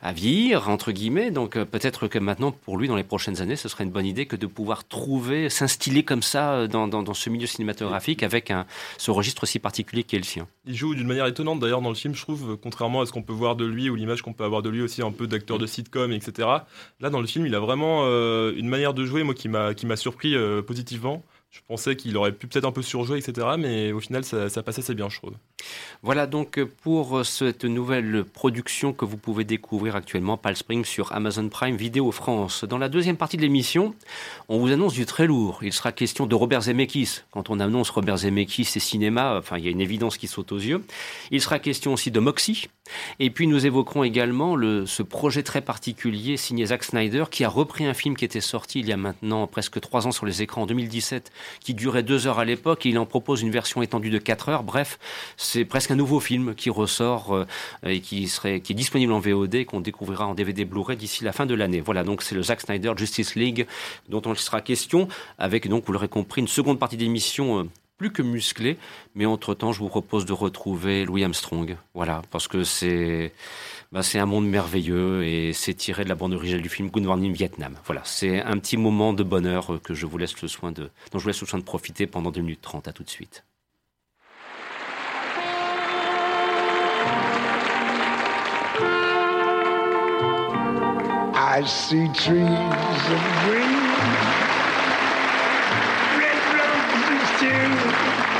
à vieillir entre guillemets. Donc peut-être que maintenant pour lui dans les prochaines années, ce serait une bonne idée que de pouvoir trouver, s'instiller comme ça dans, dans, dans ce milieu cinématographique avec un, ce registre si particulier qui est le sien.
Il joue d'une manière étonnante d'ailleurs dans le film, je trouve, contrairement à ce qu'on peut voir de lui ou l'image qu'on peut avoir de lui aussi un peu d'acteur de sitcom, etc. Là, dans le film, il a vraiment euh, une manière de jouer, moi, qui m'a surpris euh, positivement. Je pensais qu'il aurait pu peut-être un peu surjouer, etc. Mais au final, ça, ça passait assez bien, je trouve.
Voilà donc pour cette nouvelle production que vous pouvez découvrir actuellement, Pal Spring, sur Amazon Prime Vidéo France. Dans la deuxième partie de l'émission, on vous annonce du très lourd. Il sera question de Robert Zemeckis. Quand on annonce Robert Zemeckis et cinéma, enfin, il y a une évidence qui saute aux yeux. Il sera question aussi de Moxie. Et puis nous évoquerons également le, ce projet très particulier signé Zack Snyder qui a repris un film qui était sorti il y a maintenant presque trois ans sur les écrans en 2017 qui durait deux heures à l'époque et il en propose une version étendue de quatre heures. Bref, c'est presque un nouveau film qui ressort euh, et qui serait qui est disponible en VOD qu'on découvrira en DVD Blu-ray d'ici la fin de l'année. Voilà, donc c'est le Zack Snyder Justice League dont on sera question avec donc vous l'aurez compris une seconde partie d'émission euh, plus que musclée, mais entre-temps, je vous propose de retrouver Louis Armstrong. Voilà, parce que c'est bah, c'est un monde merveilleux et c'est tiré de la bande originale du film Good Morning Vietnam. Voilà, c'est un petit moment de bonheur euh, que je vous laisse le soin de, dont je vous laisse le soin de profiter pendant 2 minutes 30. À tout de suite. I see trees green, red.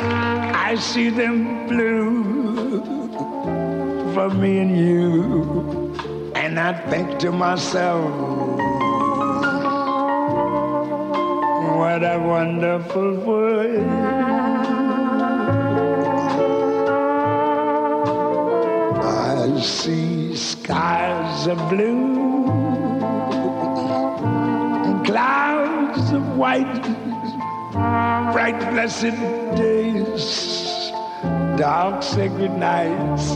I see them blue for me and you. And I think to myself, what a wonderful world. I see skies of blue and clouds of white, bright blessed days, dark sacred nights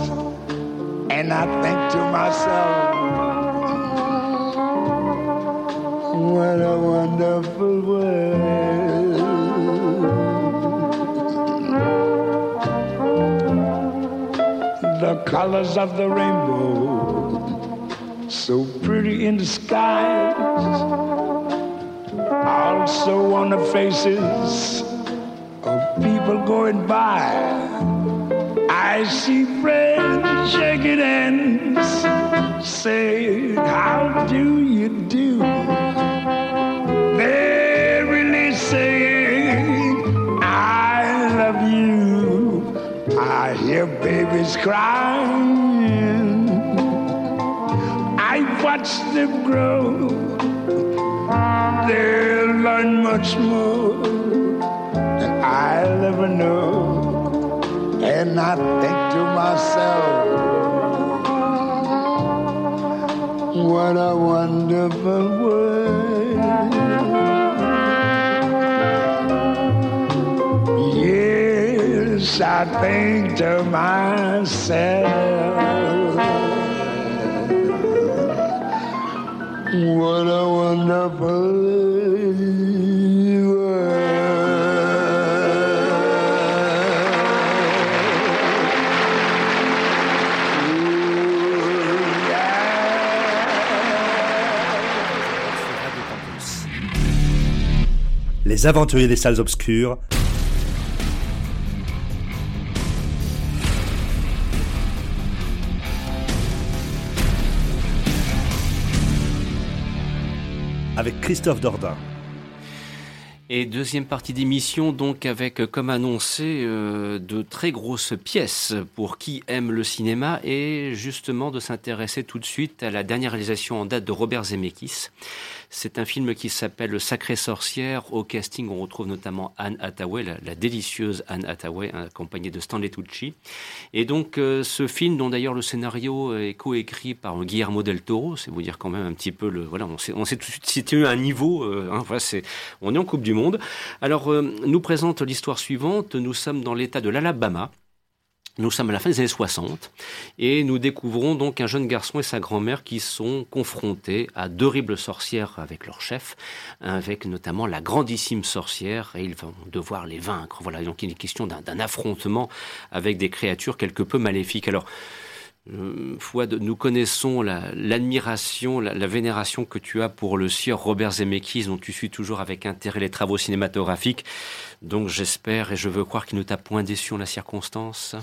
and I think to myself, what a wonderful world. The colors of the rainbow, so pretty in the skies, also on the faces of people going by. I see friends shaking hands, saying, How do you do? They're really saying, I love you. I hear babies crying. I watch them grow. Much more than I'll ever know. And I think to myself, what a wonderful world. Yes, I think to myself, what a wonderful
Les aventuriers des salles obscures. Avec Christophe Dordain.
Et deuxième partie d'émission, donc avec, euh, comme annoncé, euh, de très grosses pièces pour qui aime le cinéma et justement de s'intéresser tout de suite à la dernière réalisation en date de Robert Zemeckis. C'est un film qui s'appelle Le Sacré Sorcière. Au casting, on retrouve notamment Anne Hathaway, la, délicieuse Anne Hathaway, accompagnée de Stanley Tucci. Et donc, euh, ce film, dont d'ailleurs le scénario est coécrit par Guillermo del Toro, c'est vous dire quand même un petit peu le. Voilà, on s'est, tout de suite situé à un niveau. Euh, hein, voilà, on est en Coupe du Monde. Alors, euh, nous présente l'histoire suivante. Nous sommes dans l'État de l'Alabama. Nous sommes à la fin des années 60 et nous découvrons donc un jeune garçon et sa grand-mère qui sont confrontés à d'horribles sorcières avec leur chef, avec notamment la grandissime sorcière et ils vont devoir les vaincre. Voilà, donc il est question d'un affrontement avec des créatures quelque peu maléfiques. Alors, Euh, Fouad, nous connaissons l'admiration, la, vénération que tu as pour le sieur Robert Zemeckis, dont tu suis toujours avec intérêt les travaux cinématographiques. Donc j'espère et je veux croire qu'il ne t'a point déçu en la circonstance.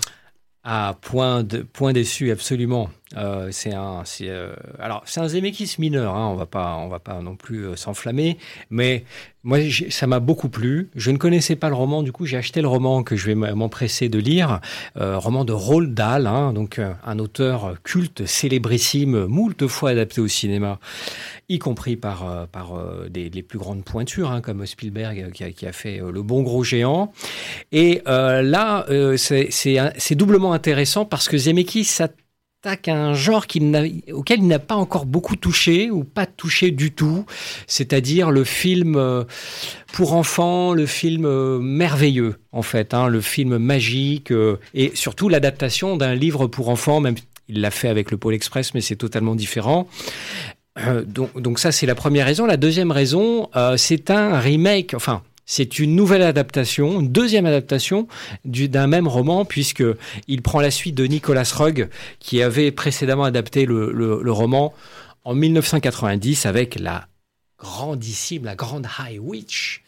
Ah, point, de, point déçu, absolument. Euh, c'est un, euh, alors c'est un Zemeckis mineur. Hein, on va pas, on va pas non plus euh, s'enflammer. Mais moi, ça m'a beaucoup plu. Je ne connaissais pas le roman, du coup, j'ai acheté le roman que je vais m'empresser de lire, roman de Roald Dahl, hein, donc un auteur culte, célébrissime, moult fois adapté au cinéma, y compris par par des, plus grandes pointures, hein, comme Spielberg qui a, qui a fait Le Bon Gros Géant. Et là, c'est doublement intéressant parce que Zemeckis attaque un genre auquel il n'a pas encore beaucoup touché ou pas touché du tout, c'est-à-dire le film euh, pour enfants, le film euh, merveilleux en fait, hein, le film magique euh, et surtout l'adaptation d'un livre pour enfants, même il l'a fait avec le Pôle Express, mais c'est totalement différent. donc, donc ça c'est la première raison. La deuxième raison, c'est un remake, enfin c'est une nouvelle adaptation, une deuxième adaptation d'un même roman, puisque il prend la suite de Nicolas Rugg, qui avait précédemment adapté le, roman en 1990 avec la grandissime, la grande High Witch,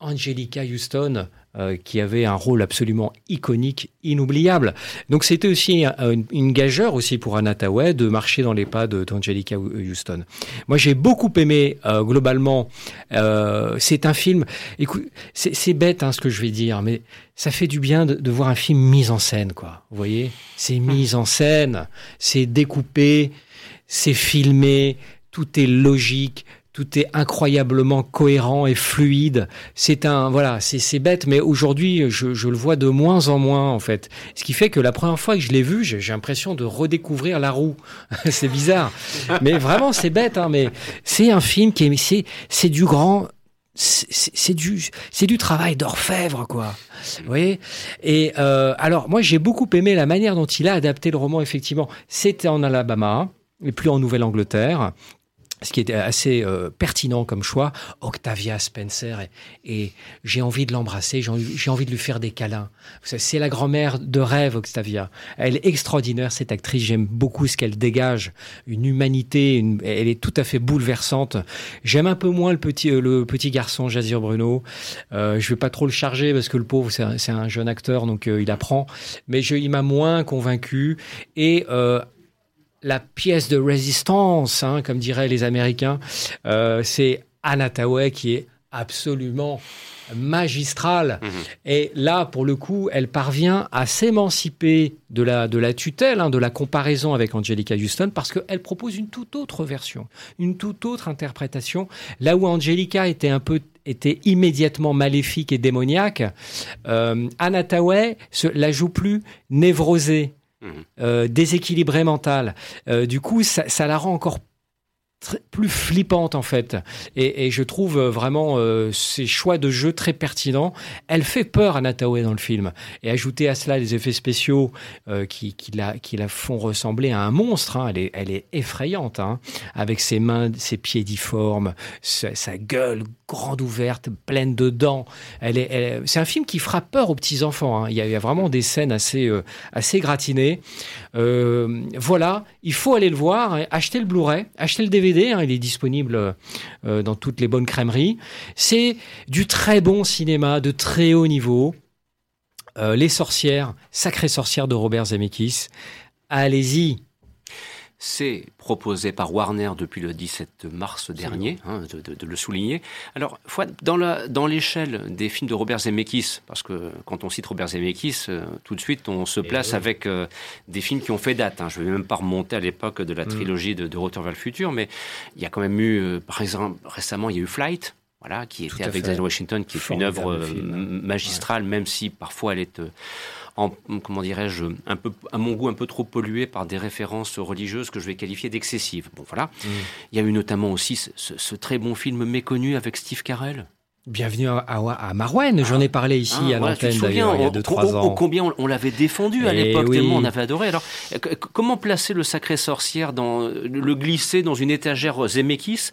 Angelica Houston, euh, qui avait un rôle absolument iconique, inoubliable. Donc c'était aussi une, gageure aussi pour Anna Tawai de marcher dans les pas d'Angelica Houston. Moi j'ai beaucoup aimé euh, globalement. Euh, c'est un film. Écoute, c'est bête hein, ce que je vais dire, mais ça fait du bien de, de voir un film mis en scène, quoi. Vous voyez, c'est mis en scène, c'est découpé, c'est filmé, tout est logique tout est incroyablement cohérent et fluide. C'est un voilà, c'est bête, mais aujourd'hui je, je, le vois de moins en moins en fait. Ce qui fait que la première fois que je l'ai vu, j'ai l'impression de redécouvrir la roue. c'est bizarre, mais vraiment c'est bête. Hein, mais c'est un film qui est c'est c'est du grand c'est du c'est du travail d'orfèvre quoi vous voyez? Et euh, alors moi j'ai beaucoup aimé la manière dont il a adapté le roman effectivement c'était en Alabama et plus en Nouvelle-Angleterre ce qui était assez euh, pertinent comme choix, Octavia Spencer, et, j'ai envie de l'embrasser, j'ai envie de lui faire des câlins. C'est la grand-mère de rêve, Octavia. Elle est extraordinaire, cette actrice, j'aime beaucoup ce qu'elle dégage, une humanité, elle est tout à fait bouleversante. J'aime un peu moins le petit, euh, le petit garçon, Jazir Bruno. Euh, je vais pas trop le charger parce que le pauvre, c'est un, jeune acteur, donc il apprend. Mais il m'a moins convaincu. Et la pièce de résistance, hein, comme diraient les Américains, euh, c'est Anataway qui est absolument magistrale. Mhm. Et là, pour le coup, elle parvient à s'émanciper de la, de la tutelle, hein, de la comparaison avec Angelica Houston, parce qu'elle propose une toute autre version, une toute autre interprétation. Là où Angelica était un peu était immédiatement maléfique et démoniaque, euh, Anataway la joue plus névrosée, déséquilibré mental. Euh, du coup, ça, ça, la rend encore plus flippante en fait. Et, je trouve euh, vraiment euh, ces choix de jeu très pertinents. Elle fait peur à Natawe dans le film. Et ajouter à cela des effets spéciaux euh, qui, la, qui la font ressembler à un monstre. Hein. Elle, est, elle est effrayante, hein. avec ses mains, ses pieds difformes, sa, gueule grande ouverte, pleine de dents. C'est un film qui frappe peur aux petits enfants. Hein. Il, y a, vraiment des scènes assez, assez gratinées. voilà, il faut aller le voir, acheter le Blu-ray, acheter le DVD Hein, il est disponible euh, dans toutes les bonnes crèmeries. C'est du très bon cinéma, de très haut niveau. Euh, les sorcières, sacrées sorcières de Robert Zemeckis. Allez-y,
c'est proposé par Warner depuis le 17 mars dernier, hein, de, le souligner. Alors, dans l'échelle des films de Robert Zemeckis, parce que quand on cite Robert Zemeckis, euh, tout de suite on se eh place avec euh, des films qui ont fait date. Hein. Je ne vais même pas remonter à l'époque de la mm. trilogie de, de Retour vers le futur, mais il y a quand même eu, euh, par exemple, récemment, il y a eu Flight, voilà, qui était avec Denzel Washington, qui est une œuvre magistrale, même si parfois elle est en, comment dirais-je, un peu, à mon goût, un peu trop pollué par des références religieuses que je vais qualifier d'excessives. Bon, voilà. Mm. Il y a eu notamment aussi ce, très bon film méconnu avec Steve Carell.
Bienvenue à, à, Marouane, j'en ai parlé ici ah, à l'antenne d'ailleurs il y a 2-3 ans.
combien on, l'avait défendu à eh l'époque, tellement on avait adoré. Alors, comment placer le sacré sorcière, dans, le glisser dans une étagère Zemeckis?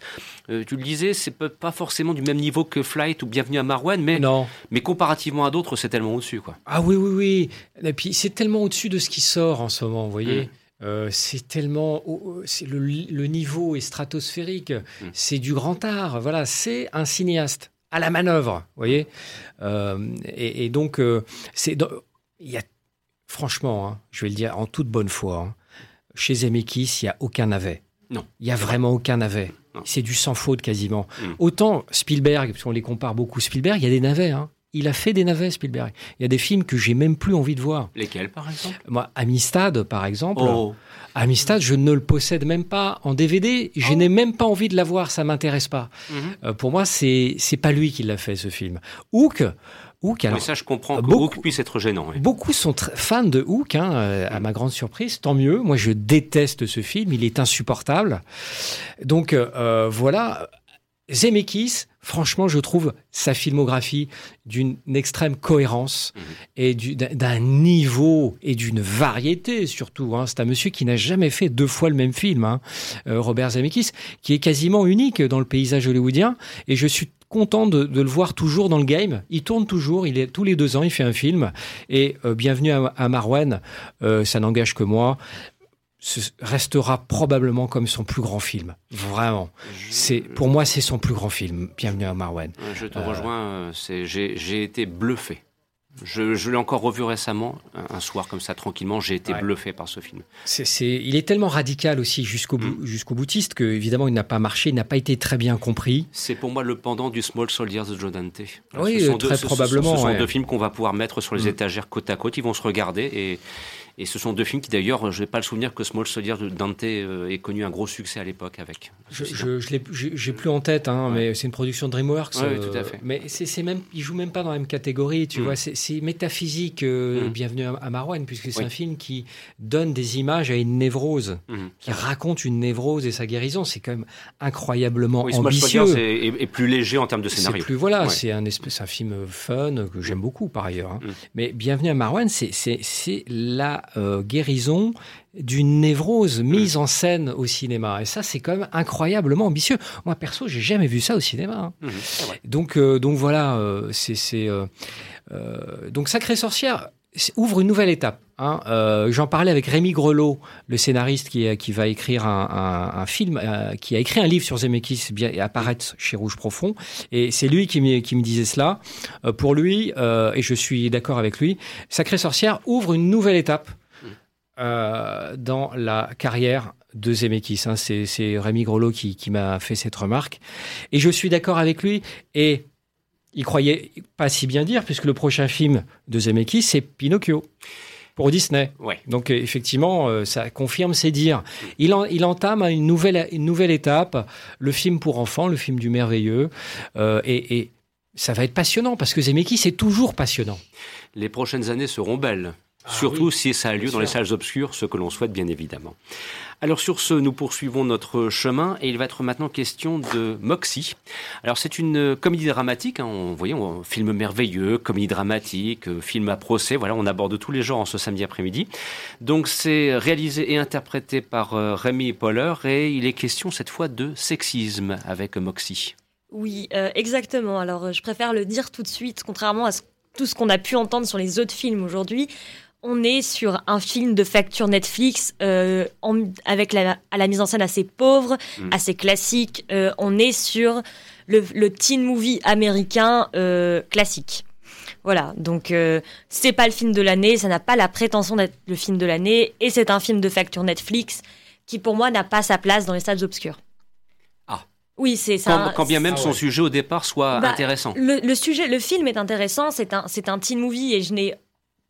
Euh, Tu le disais, c'est pas forcément du même niveau que Flight ou Bienvenue à Marouane, mais, mais comparativement à d'autres, c'est tellement au-dessus. quoi.
Ah oui, oui, oui. Et puis c'est tellement au-dessus de ce qui sort en ce moment, vous voyez. Euh, c'est tellement, le, niveau est stratosphérique. Mm. C'est du grand art. Voilà, c'est un cinéaste à la manœuvre, vous voyez. Euh, et, donc, c'est, il y a, franchement, hein, je vais le dire en toute bonne foi, hein, chez Zemeckis, il y a aucun navet.
Non.
Il y a vraiment aucun navet. C'est du sans faute quasiment. Mm. Autant Spielberg, parce qu'on les compare beaucoup, Spielberg, il y a des navets. Hein. Il a fait des navets, Spielberg. Il y a des films que j'ai même plus envie de voir.
Lesquels, par exemple?
Moi, Amistad, par exemple.
Oh.
Amistad, je ne le possède même pas en DVD. Je oh. n'ai même pas envie de la voir. Ça m'intéresse pas. Mhm. Euh, pour moi, c'est c'est pas lui qui l'a fait ce film. Hook. Hook,
alors, ça, je comprends que beaucoup, Hook puisse être gênant.
Beaucoup sont fans de Hook, hein, euh, à ma grande surprise. Tant mieux. Moi, je déteste ce film. Il est insupportable. Donc, euh, voilà. Zemeckis, franchement, je trouve sa filmographie d'une extrême cohérence mhm. et d'un niveau et d'une variété surtout. Hein. C'est un monsieur qui n'a jamais fait deux fois le même film, hein. euh, Robert Zemeckis, qui est quasiment unique dans le paysage hollywoodien. Et je suis content de, le voir toujours dans le game. Il tourne toujours, il est tous les deux ans, il fait un film. Et euh, bienvenue à, Marwan, euh, ça n'engage que moi restera probablement comme son plus grand film. Vraiment. C'est pour moi c'est son plus grand film. Bienvenue à Marwan.
Je te rejoins. Euh, j'ai été bluffé. Je, l'ai encore revu récemment, un, soir comme ça, tranquillement. J'ai été bluffé par ce film.
Il est tellement radical aussi jusqu'au, mm. jusqu'au boutiste que, évidemment, il n'a pas marché, il n'a pas été très bien compris.
C'est pour moi le pendant du Small Soldiers de Joe Dante.
oui, très probablement.
Ce, sont deux films qu'on va pouvoir mettre sur les mm. étagères côte à côte. Ils vont se regarder et et ce sont deux films qui d'ailleurs, je n'ai pas le souvenir que Small Soldier de Dante euh, ait connu un gros succès à l'époque avec.
Je, je, j'ai plus en tête, hein, mais c'est une production DreamWorks.
Oui, tout à euh, fait.
Mais c'est même, il joue même pas dans la même catégorie, tu mm. vois. C'est métaphysique. Euh, mm. Bienvenue à, Marwan, puisque c'est un film qui donne des images à une névrose, mm. qui raconte une névrose et sa guérison. C'est quand même incroyablement oui, ambitieux.
Small est, plus léger en termes de scénario.
C'est plus voilà, c'est un espèce, un film fun que j'aime beaucoup par ailleurs. Hein. Mais Bienvenue à Marwan, c'est la euh, guérison d'une névrose mise en scène au cinéma. Et ça, c'est quand même incroyablement ambitieux. Moi, perso, j'ai jamais vu ça au cinéma. Hein. Mmh, donc, euh, donc voilà, euh, c'est donc Sacré Sorcière ouvre une nouvelle étape. Hein. J'en parlais avec Rémi Grelot, le scénariste qui, qui va écrire un, film, qui a écrit un livre sur Zemeckis et apparaître chez Rouge Profond. Et c'est lui qui me, qui me disait cela. pour lui, et je suis d'accord avec lui, Sacré Sorcière ouvre une nouvelle étape euh, dans la carrière de Zemeckis. Hein. C'est Rémi Grelot qui, m'a fait cette remarque. Et je suis d'accord avec lui. Et il croyait pas si bien dire, puisque le prochain film de Zemeckis, c'est Pinocchio. Pour Disney. Donc effectivement, euh, ça confirme ses dires. Il, il entame une nouvelle, une nouvelle étape, le film pour enfants, le film du merveilleux. Euh, et, et ça va être passionnant, parce que Zemeckis est toujours passionnant.
Les prochaines années seront belles. Ah Surtout si ça a lieu dans les salles obscures, ce que l'on souhaite bien évidemment. Alors sur ce, nous poursuivons notre chemin et il va être maintenant question de Moxie. Alors c'est une comédie dramatique, hein, on, voyez, un film merveilleux, comédie dramatique, euh, film à procès, voilà, on aborde tous les genres en ce samedi après-midi. Donc c'est réalisé et interprété par euh, Rémi Poller et il est question cette fois de sexisme avec Moxie.
Oui, euh, exactement. Alors je préfère le dire tout de suite, contrairement à tout ce qu'on a pu entendre sur les autres films aujourd'hui on est sur un film de facture Netflix euh, avec la, à la mise en scène assez pauvre, mm. assez classique. Euh, on est sur le, teen movie américain euh, classique. Voilà, donc c'est pas le film de l'année, ça n'a pas la prétention d'être le film de l'année, et c'est un film de facture Netflix qui pour moi n'a pas sa place dans les salles obscures.
Ah.
Oui, c'est ça.
Quand, bien même ah son sujet au départ soit bah, intéressant.
Le, sujet, le film est intéressant, c'est un, c'est un teen movie et je n'ai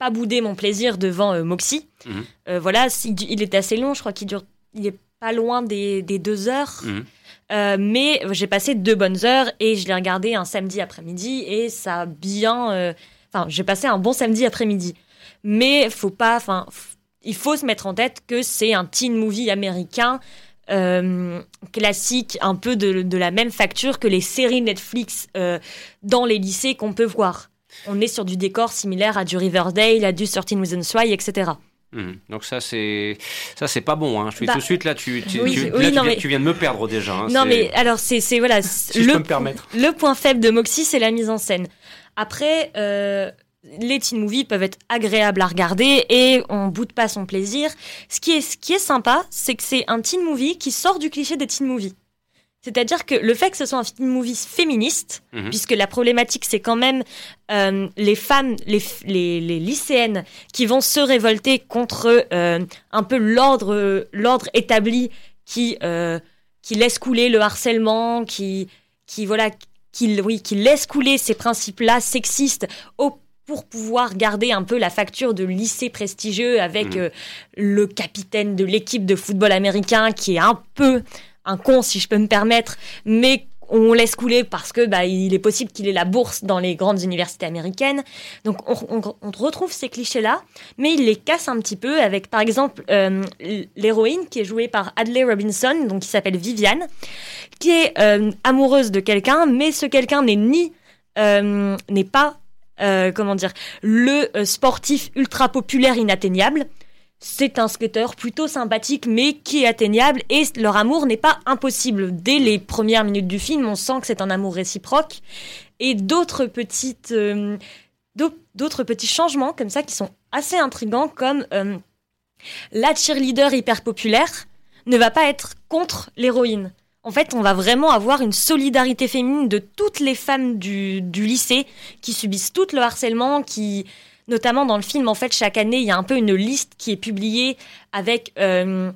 pas bouder mon plaisir devant euh, Moxie. Mhm. Euh, voilà, il est assez long, je crois qu'il dure, il est pas loin des, deux heures. Mhm. Euh, mais j'ai passé deux bonnes heures et je l'ai regardé un samedi après-midi et ça a bien. Enfin, j'ai passé un bon samedi après-midi. Mais faut pas. Enfin, il faut se mettre en tête que c'est un teen movie américain classique, un peu de, de, la même facture que les séries Netflix dans les lycées qu'on peut voir on est sur du décor similaire à du Riverdale, à du 13 Reasons Why, etc.
Mhm. Donc ça c'est ça c'est pas bon. Hein. Je fais bah, tout de suite là tu tu, viens, de me perdre déjà. Hein.
Non mais alors c'est voilà
si le, je peux me permettre.
le point faible de Moxie c'est la mise en scène. Après euh, les teen movies peuvent être agréables à regarder et on boude pas son plaisir. Ce qui est, ce qui est sympa, c'est que c'est un teen movie qui sort du cliché des teen movies. C'est-à-dire que le fait que ce soit un teen movie féministe,
Mhm.
puisque la problématique c'est quand même euh, les femmes, les, les, les lycéennes qui vont se révolter contre euh, un peu l'ordre, l'ordre établi qui, euh, qui laisse couler le harcèlement, qui, qui voilà, qui, oui, qui laisse couler ces principes-là sexistes au pour pouvoir garder un peu la facture de lycée prestigieux avec
Mhm.
euh, le capitaine de l'équipe de football américain qui est un peu un con si je peux me permettre, mais on laisse couler parce que bah, il est possible qu'il ait la bourse dans les grandes universités américaines. Donc on, retrouve ces clichés-là, mais il les casse un petit peu avec par exemple euh, l'héroïne qui est jouée par Adley Robinson, donc qui s'appelle Viviane, qui est euh, amoureuse de quelqu'un, mais ce quelqu'un n'est ni euh, n'est pas comment dire le sportif ultra populaire inatteignable. C'est un skater plutôt sympathique, mais qui est atteignable, et leur amour n'est pas impossible. Dès les premières minutes du film, on sent que c'est un amour réciproque, et d'autres euh, petits changements comme ça qui sont assez intrigants, comme euh, la cheerleader hyper populaire ne va pas être contre l'héroïne. En fait, on va vraiment avoir une solidarité féminine de toutes les femmes du, du lycée qui subissent tout le harcèlement, qui, notamment dans le film, en fait, chaque année, il y a un peu une liste qui est publiée avec euh,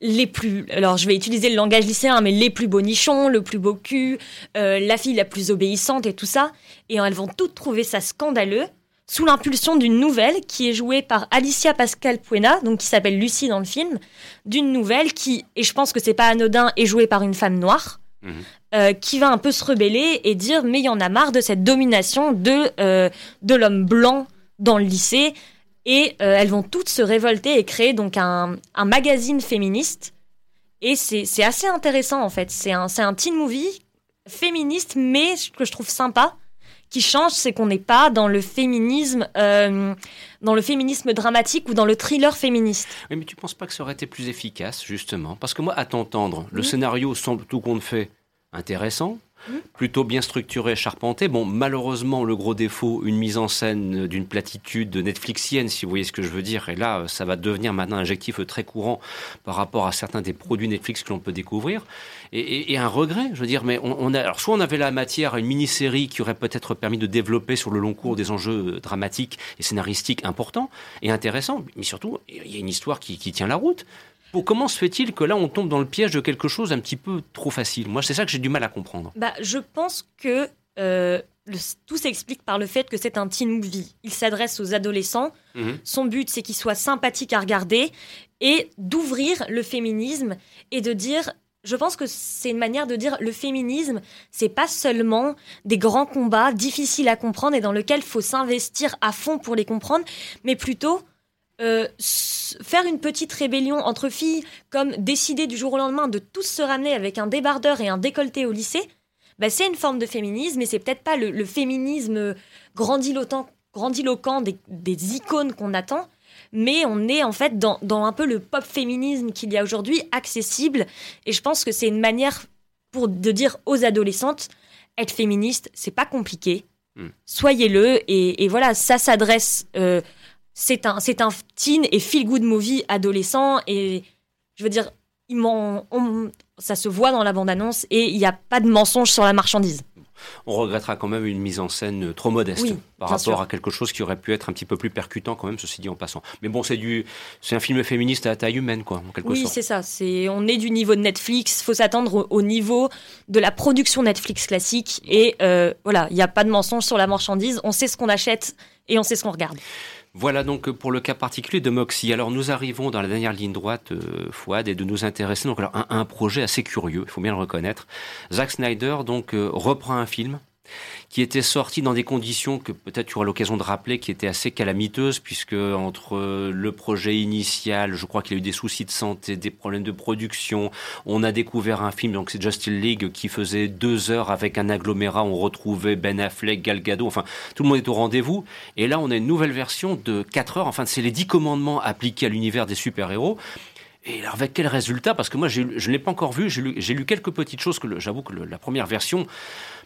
les plus. Alors, je vais utiliser le langage lycéen, mais les plus beaux nichons, le plus beau cul, euh, la fille la plus obéissante et tout ça. Et elles vont toutes trouver ça scandaleux sous l'impulsion d'une nouvelle qui est jouée par Alicia Pascal Puena, donc qui s'appelle Lucie dans le film, d'une nouvelle qui, et je pense que c'est pas anodin, est jouée par une femme noire,
Mhm.
euh, qui va un peu se rebeller et dire mais il y en a marre de cette domination de, de l'homme blanc dans le lycée. Et euh, elles vont toutes se révolter et créer donc un, un magazine féministe. Et c'est assez intéressant en fait. C'est un, un teen movie féministe, mais ce que je trouve sympa, qui change, c'est qu'on n'est pas dans le féminisme, euh, dans le féminisme dramatique ou dans le thriller féministe.
Oui, mais tu penses pas que ça aurait été plus efficace, justement? Parce que moi, à t'entendre, le
Mhm.
scénario semble tout compte fait intéressant. Plutôt bien structuré, charpenté. Bon, malheureusement, le gros défaut, une mise en scène d'une platitude Netflixienne, si vous voyez ce que je veux dire. Et là, ça va devenir maintenant un adjectif très courant par rapport à certains des produits Netflix que l'on peut découvrir. Et, un regret, je veux dire, mais on, a, alors soit on avait la matière une mini-série qui aurait peut-être permis de développer sur le long cours des enjeux dramatiques et scénaristiques importants et intéressants, mais surtout, il y a une histoire qui tient la route. Pour, comment se fait-il que là, on tombe dans le piège de quelque chose un petit peu trop facile? Moi, c'est ça que j'ai du mal à comprendre.
Bah, je pense que euh, le- tout s'explique par le fait que c'est un teen movie. Il s'adresse aux adolescents.
Mhm.
Son but, c'est qu'il soit sympathique à regarder et d'ouvrir le féminisme et de dire. Je pense que c'est une manière de dire le féminisme, c'est pas seulement des grands combats difficiles à comprendre et dans lesquels faut s'investir à fond pour les comprendre, mais plutôt euh, faire une petite rébellion entre filles, comme décider du jour au lendemain de tous se ramener avec un débardeur et un décolleté au lycée, bah, c'est une forme de féminisme, et c'est peut-être pas le, le féminisme grandiloquent, grandiloquent des, des icônes qu'on attend, mais on est en fait dans, dans un peu le pop féminisme qu'il y a aujourd'hui, accessible, et je pense que c'est une manière pour de dire aux adolescentes, être féministe, c'est pas compliqué,
Hmm.
soyez-le, et, et voilà, ça s'adresse, euh, c'est un, c'est un teen et feel good movie adolescent, et je veux dire, il on- ça se voit dans la bande-annonce et il n'y a pas de mensonge sur la marchandise.
On regrettera quand même une mise en scène trop modeste
Oui,
par rapport
sûr.
à quelque chose qui aurait pu être un petit peu plus percutant quand même, ceci dit en passant. Mais bon, c'est du, c'est un film féministe à taille humaine, quoi, en quelque
Oui,
sorte.
c'est ça. C'est, on est du niveau de Netflix. faut s'attendre au, au niveau de la production Netflix classique. Et euh, voilà, il n'y a pas de mensonge sur la marchandise. On sait ce qu'on achète et on sait ce qu'on regarde.
Voilà donc pour le cas particulier de Moxie. Alors nous arrivons dans la dernière ligne droite, euh, Fouad, et de nous intéresser donc à un projet assez curieux, il faut bien le reconnaître. Zack Snyder donc euh, reprend un film qui était sorti dans des conditions que peut-être tu auras l'occasion de rappeler, qui étaient assez calamiteuses, puisque entre le projet initial, je crois qu'il y a eu des soucis de santé, des problèmes de production, on a découvert un film, donc c'est Justice League, qui faisait deux heures avec un agglomérat, on retrouvait Ben Affleck, Gal Gadot, enfin tout le monde est au rendez-vous, et là on a une nouvelle version de 4 heures, enfin c'est les 10 commandements appliqués à l'univers des super-héros, et alors avec quel résultat? Parce que moi, je ne l'ai pas encore vu. J'ai lu, quelques petites choses que j'avoue que la première version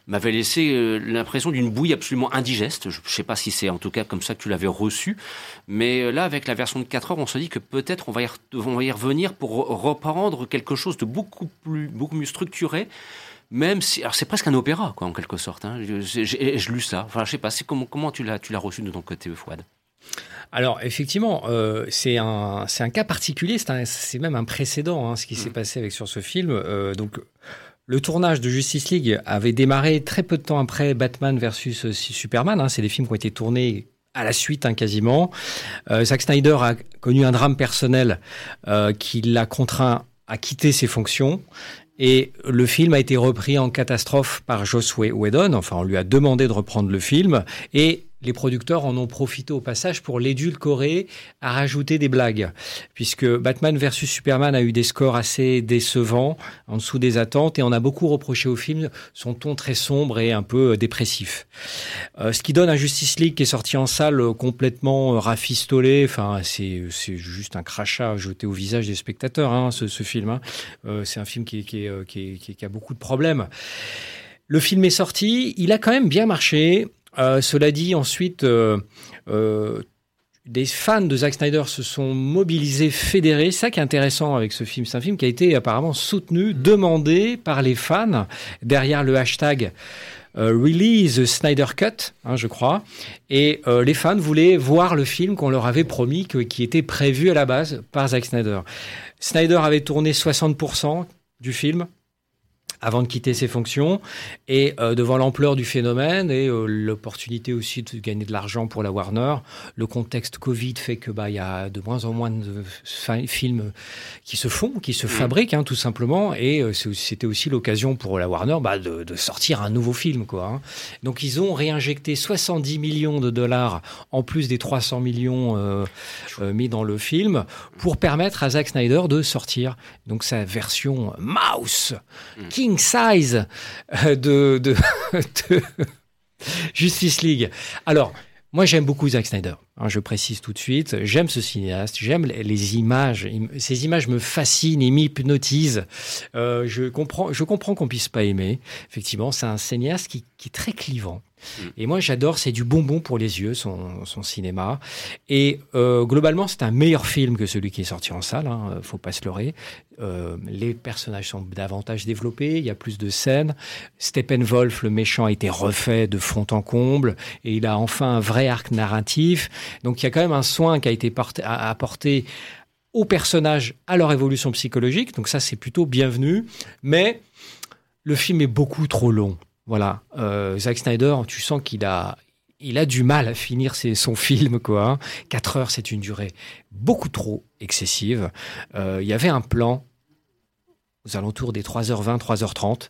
m'avait laissé euh, l'impression d'une bouille absolument indigeste. Je ne sais pas si c'est en tout cas comme ça que tu l'avais reçu, mais euh, là, avec la version de 4 heures, on se dit que peut-être on, va y on va y revenir pour reprendre quelque chose de beaucoup, plus, beaucoup mieux structuré, même si alors c'est presque un opéra quoi en quelque sorte hein. j'ai lu ça enfin je sais pas c'est comment comment tu l'as tu l'as reçu de ton côté Fouad?
Alors effectivement, euh, c'est un, un cas particulier, c'est même un précédent hein, ce qui s'est mm. passé avec sur ce film. Euh, donc le tournage de Justice League avait démarré très peu de temps après Batman versus euh, Superman. Hein, c'est des films qui ont été tournés à la suite hein, quasiment. Zack Snyder a connu un drame personnel qui l'a contraint à quitter ses fonctions. Et le film a été repris en catastrophe par Joss Whedon. Enfin, on lui a demandé de reprendre le film. Et les producteurs en ont profité au passage pour l'édulcorer, à rajouter des blagues. Puisque Batman vs Superman a eu des scores assez décevants, en dessous des attentes, et on a beaucoup reproché au film son ton très sombre et un peu euh, dépressif. Euh, ce qui donne un Justice League qui est sorti en salle euh, complètement rafistolé, enfin c'est juste un crachat jeté au visage des spectateurs, hein, ce, film. Hein. c'est un film qui a beaucoup de problèmes. Le film est sorti, il a quand même bien marché. Euh, cela dit, ensuite, euh, euh, des fans de Zack Snyder se sont mobilisés, fédérés. C'est ça qui est intéressant avec ce film. C'est un film qui a été apparemment soutenu, demandé par les fans derrière le hashtag Release Snyder Cut, hein, je crois. Et les fans voulaient voir le film qu'on leur avait promis, qui était prévu à la base par Zack Snyder. Snyder avait tourné 60% du film avant de quitter ses fonctions et euh, devant l'ampleur du phénomène et euh, l'opportunité aussi de gagner de l'argent pour la Warner, le contexte Covid fait que bah il y a de moins en moins de films qui se font, qui se mm. fabriquent hein, tout simplement et euh, c'était aussi l'occasion pour la Warner bah, de, de, sortir un nouveau film quoi. Hein. Donc ils ont réinjecté 70 millions de dollars en plus des 300 millions mis dans le film pour permettre à Zack Snyder de sortir donc sa version Mouse mm. Size euh, de, de, Justice League. Alors, moi, j'aime beaucoup Zack Snyder. Je précise tout de suite. J'aime ce cinéaste. J'aime les images. Ces images me fascinent et m'hypnotisent. Euh, je comprends, je comprends qu'on puisse pas aimer. Effectivement, c'est un cinéaste qui, qui, est très clivant. Mm. Et moi, j'adore. C'est du bonbon pour les yeux, son, son cinéma. Et euh, globalement, c'est un meilleur film que celui qui est sorti en salle. Hein, faut pas se leurrer. Euh, les personnages sont davantage développés, il y a plus de scènes. Steppenwolf, le méchant, a été refait de fond en comble et il a enfin un vrai arc narratif. Donc il y a quand même un soin qui a été apporté aux personnages à leur évolution psychologique. Donc ça, c'est plutôt bienvenu. Mais le film est beaucoup trop long. Voilà. Euh, Zack Snyder, tu sens qu'il a, du mal à finir son film, quoi. 4 heures, c'est une durée beaucoup trop excessive. Euh, il y avait un plan aux alentours des 3h20, 3h30 qui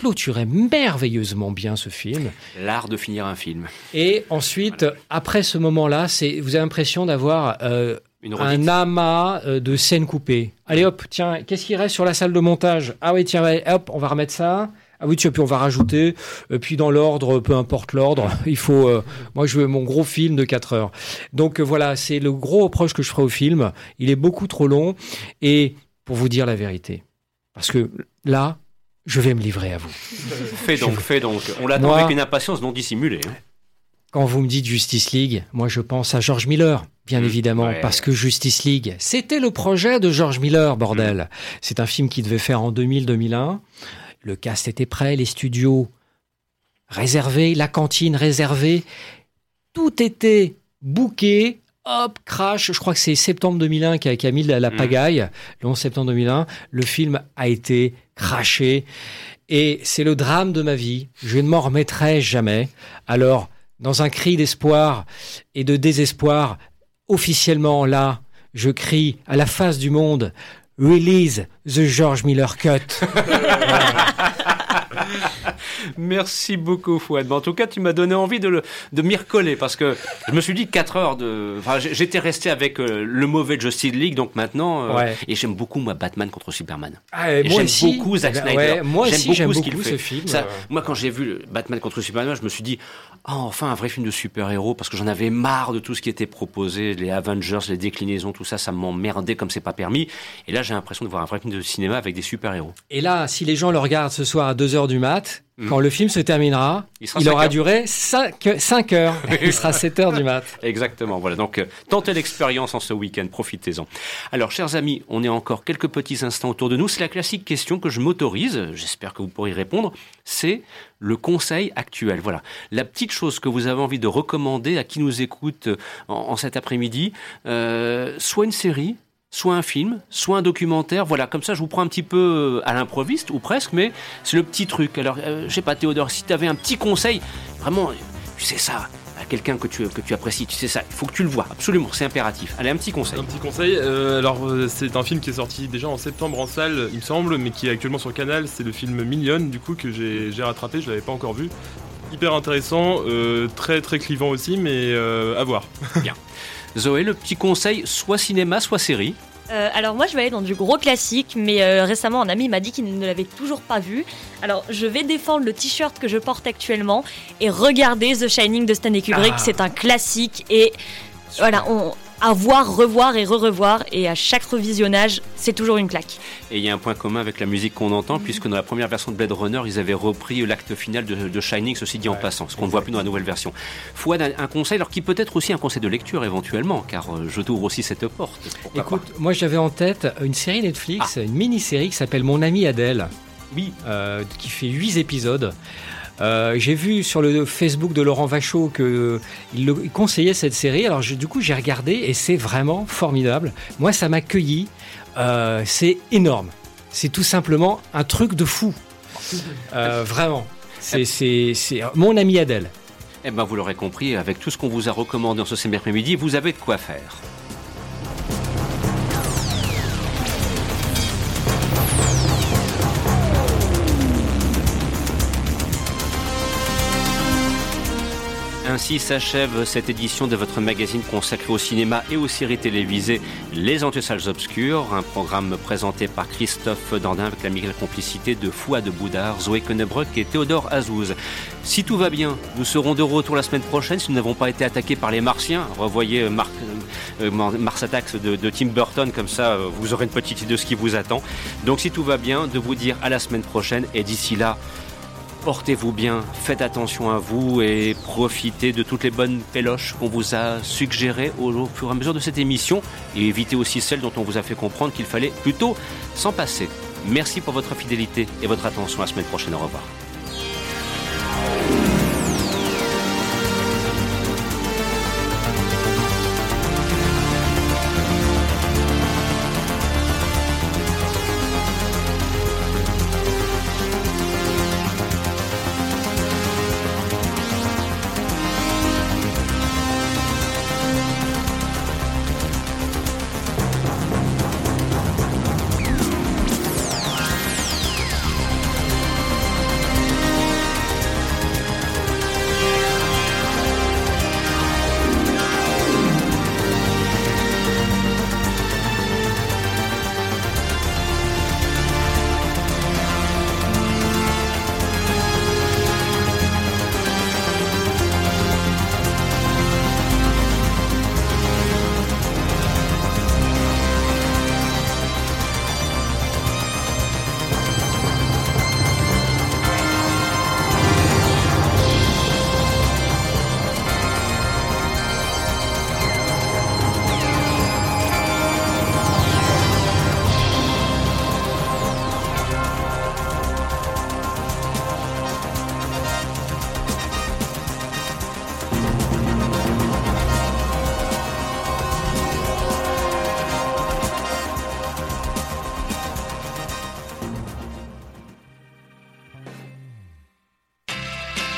clôturait merveilleusement bien ce film.
L'art de finir un film.
Et ensuite, après ce moment-là, c'est, vous avez l'impression d'avoir euh, un amas euh, de scènes coupées. Allez hop, tiens, qu'est-ce qui reste sur la salle de montage? Ah oui, tiens, hop, on va remettre ça. Ah oui, puis on va rajouter, euh, puis dans l'ordre, peu importe l'ordre, il faut. Euh, moi, je veux mon gros film de 4 heures. Donc voilà, c'est le gros reproche que je ferai au film. Il est beaucoup trop long. Et pour vous dire la vérité, parce que là, je vais me livrer à vous.
fais donc, fais donc. On l'attend avec une impatience non dissimulée. Hein.
Quand vous me dites Justice League, moi je pense à George Miller, bien mmh. évidemment, parce que Justice League, c'était le projet de George Miller, bordel. Mmh. C'est un film qui devait faire en 2000-2001. Le cast était prêt, les studios réservés, la cantine réservée. Tout était booké. Hop, crash. Je crois que c'est septembre 2001 qui a, mis la, mm. pagaille. Le 11 septembre 2001, le film a été craché. Et c'est le drame de ma vie. Je ne m'en remettrai jamais. Alors, dans un cri d'espoir et de désespoir, officiellement là, je crie à la face du monde, Release the George Miller Cut.
Merci beaucoup, Fouad. en tout cas, tu m'as donné envie de, le, de m'y recoller parce que je me suis dit 4 heures de. Enfin, j'étais resté avec euh, le mauvais Justice League, donc maintenant. Euh, et j'aime beaucoup, moi, Batman contre Superman.
Ah,
j'aime
beaucoup
Zack Snyder.
moi aussi, j'aime beaucoup, ce film.
moi, quand j'ai vu Batman contre Superman, je me suis dit, oh, enfin, un vrai film de super-héros parce que j'en avais marre de tout ce qui était proposé, les Avengers, les déclinaisons, tout ça, ça m'emmerdait comme c'est pas permis. Et là, j'ai l'impression de voir un vrai film de cinéma avec des super-héros.
Et là, si les gens le regardent ce soir à 2 heures du mat. Quand le film se terminera,
Il
aura
heures.
duré 5, heures. il sera 7 heures du mat.
Exactement. Voilà. Donc, euh, tentez l'expérience en ce week-end. Profitez-en. Alors, chers amis, on est encore quelques petits instants autour de nous. C'est la classique question que je m'autorise. J'espère que vous pourrez y répondre. C'est le conseil actuel. Voilà. La petite chose que vous avez envie de recommander à qui nous écoute euh, en, en cet après-midi, euh, soit une série, soit un film, soit un documentaire. Voilà, comme ça, je vous prends un petit peu euh, à l'improviste, ou presque, mais c'est le petit truc. Alors, euh, je sais pas, Théodore, si tu avais un petit conseil, vraiment, tu sais ça, à quelqu'un que tu, que tu apprécies, tu sais ça, il faut que tu le vois, absolument, c'est impératif. Allez, un petit conseil.
Un petit conseil, euh, alors euh, c'est un film qui est sorti déjà en septembre en salle, il me semble, mais qui est actuellement sur Canal. C'est le film Million, du coup, que j'ai rattrapé, je l'avais pas encore vu. Hyper intéressant, euh, très très clivant aussi, mais euh, à voir.
Zoé, le petit conseil, soit cinéma, soit série.
Euh, alors moi je vais aller dans du gros classique, mais euh, récemment un ami m'a dit qu'il ne l'avait toujours pas vu. Alors je vais défendre le t-shirt que je porte actuellement et regarder The Shining de Stanley Kubrick.
Ah.
C'est un classique et voilà, on, à voir, revoir et re-revoir et à chaque revisionnage, c'est toujours une claque.
Et il y a un point commun avec la musique qu'on entend, puisque dans la première version de Blade Runner, ils avaient repris l'acte final de, de Shining, ceci dit en passant, ce qu'on ne voit plus dans la nouvelle version. Fouad, un un conseil, alors qui peut être aussi un conseil de lecture éventuellement, car euh, je t'ouvre aussi cette porte.
Écoute, moi j'avais en tête une série Netflix, une mini-série qui s'appelle Mon ami Adèle.
Oui.
euh, qui fait 8 épisodes. Euh, j'ai vu sur le Facebook de Laurent Vachaud qu'il il conseillait cette série. Alors du coup j'ai regardé et c'est vraiment formidable. Moi ça m'a cueilli. Euh, c'est énorme. C'est tout simplement un truc de fou. Euh, vraiment. C'est, mon ami Adèle.
Eh ben, vous l'aurez compris, avec tout ce qu'on vous a recommandé en ce samedi après-midi, vous avez de quoi faire. Ainsi s'achève cette édition de votre magazine consacré au cinéma et aux séries télévisées Les Antisalles Obscures, un programme présenté par Christophe Dandin avec la miguel complicité de Fouad de Boudard, Zoé Konnebrock et Théodore Azouz. Si tout va bien, nous serons de retour la semaine prochaine si nous n'avons pas été attaqués par les Martiens. Revoyez euh, euh, Mars Attacks de, de Tim Burton, comme ça euh, vous aurez une petite idée de ce qui vous attend. Donc si tout va bien, de vous dire à la semaine prochaine et d'ici là, Portez-vous bien, faites attention à vous et profitez de toutes les bonnes péloches qu'on vous a suggérées au, fur et à mesure de cette émission et évitez aussi celles dont on vous a fait comprendre qu'il fallait plutôt s'en passer. Merci pour votre fidélité et votre attention. À la semaine prochaine. Au revoir.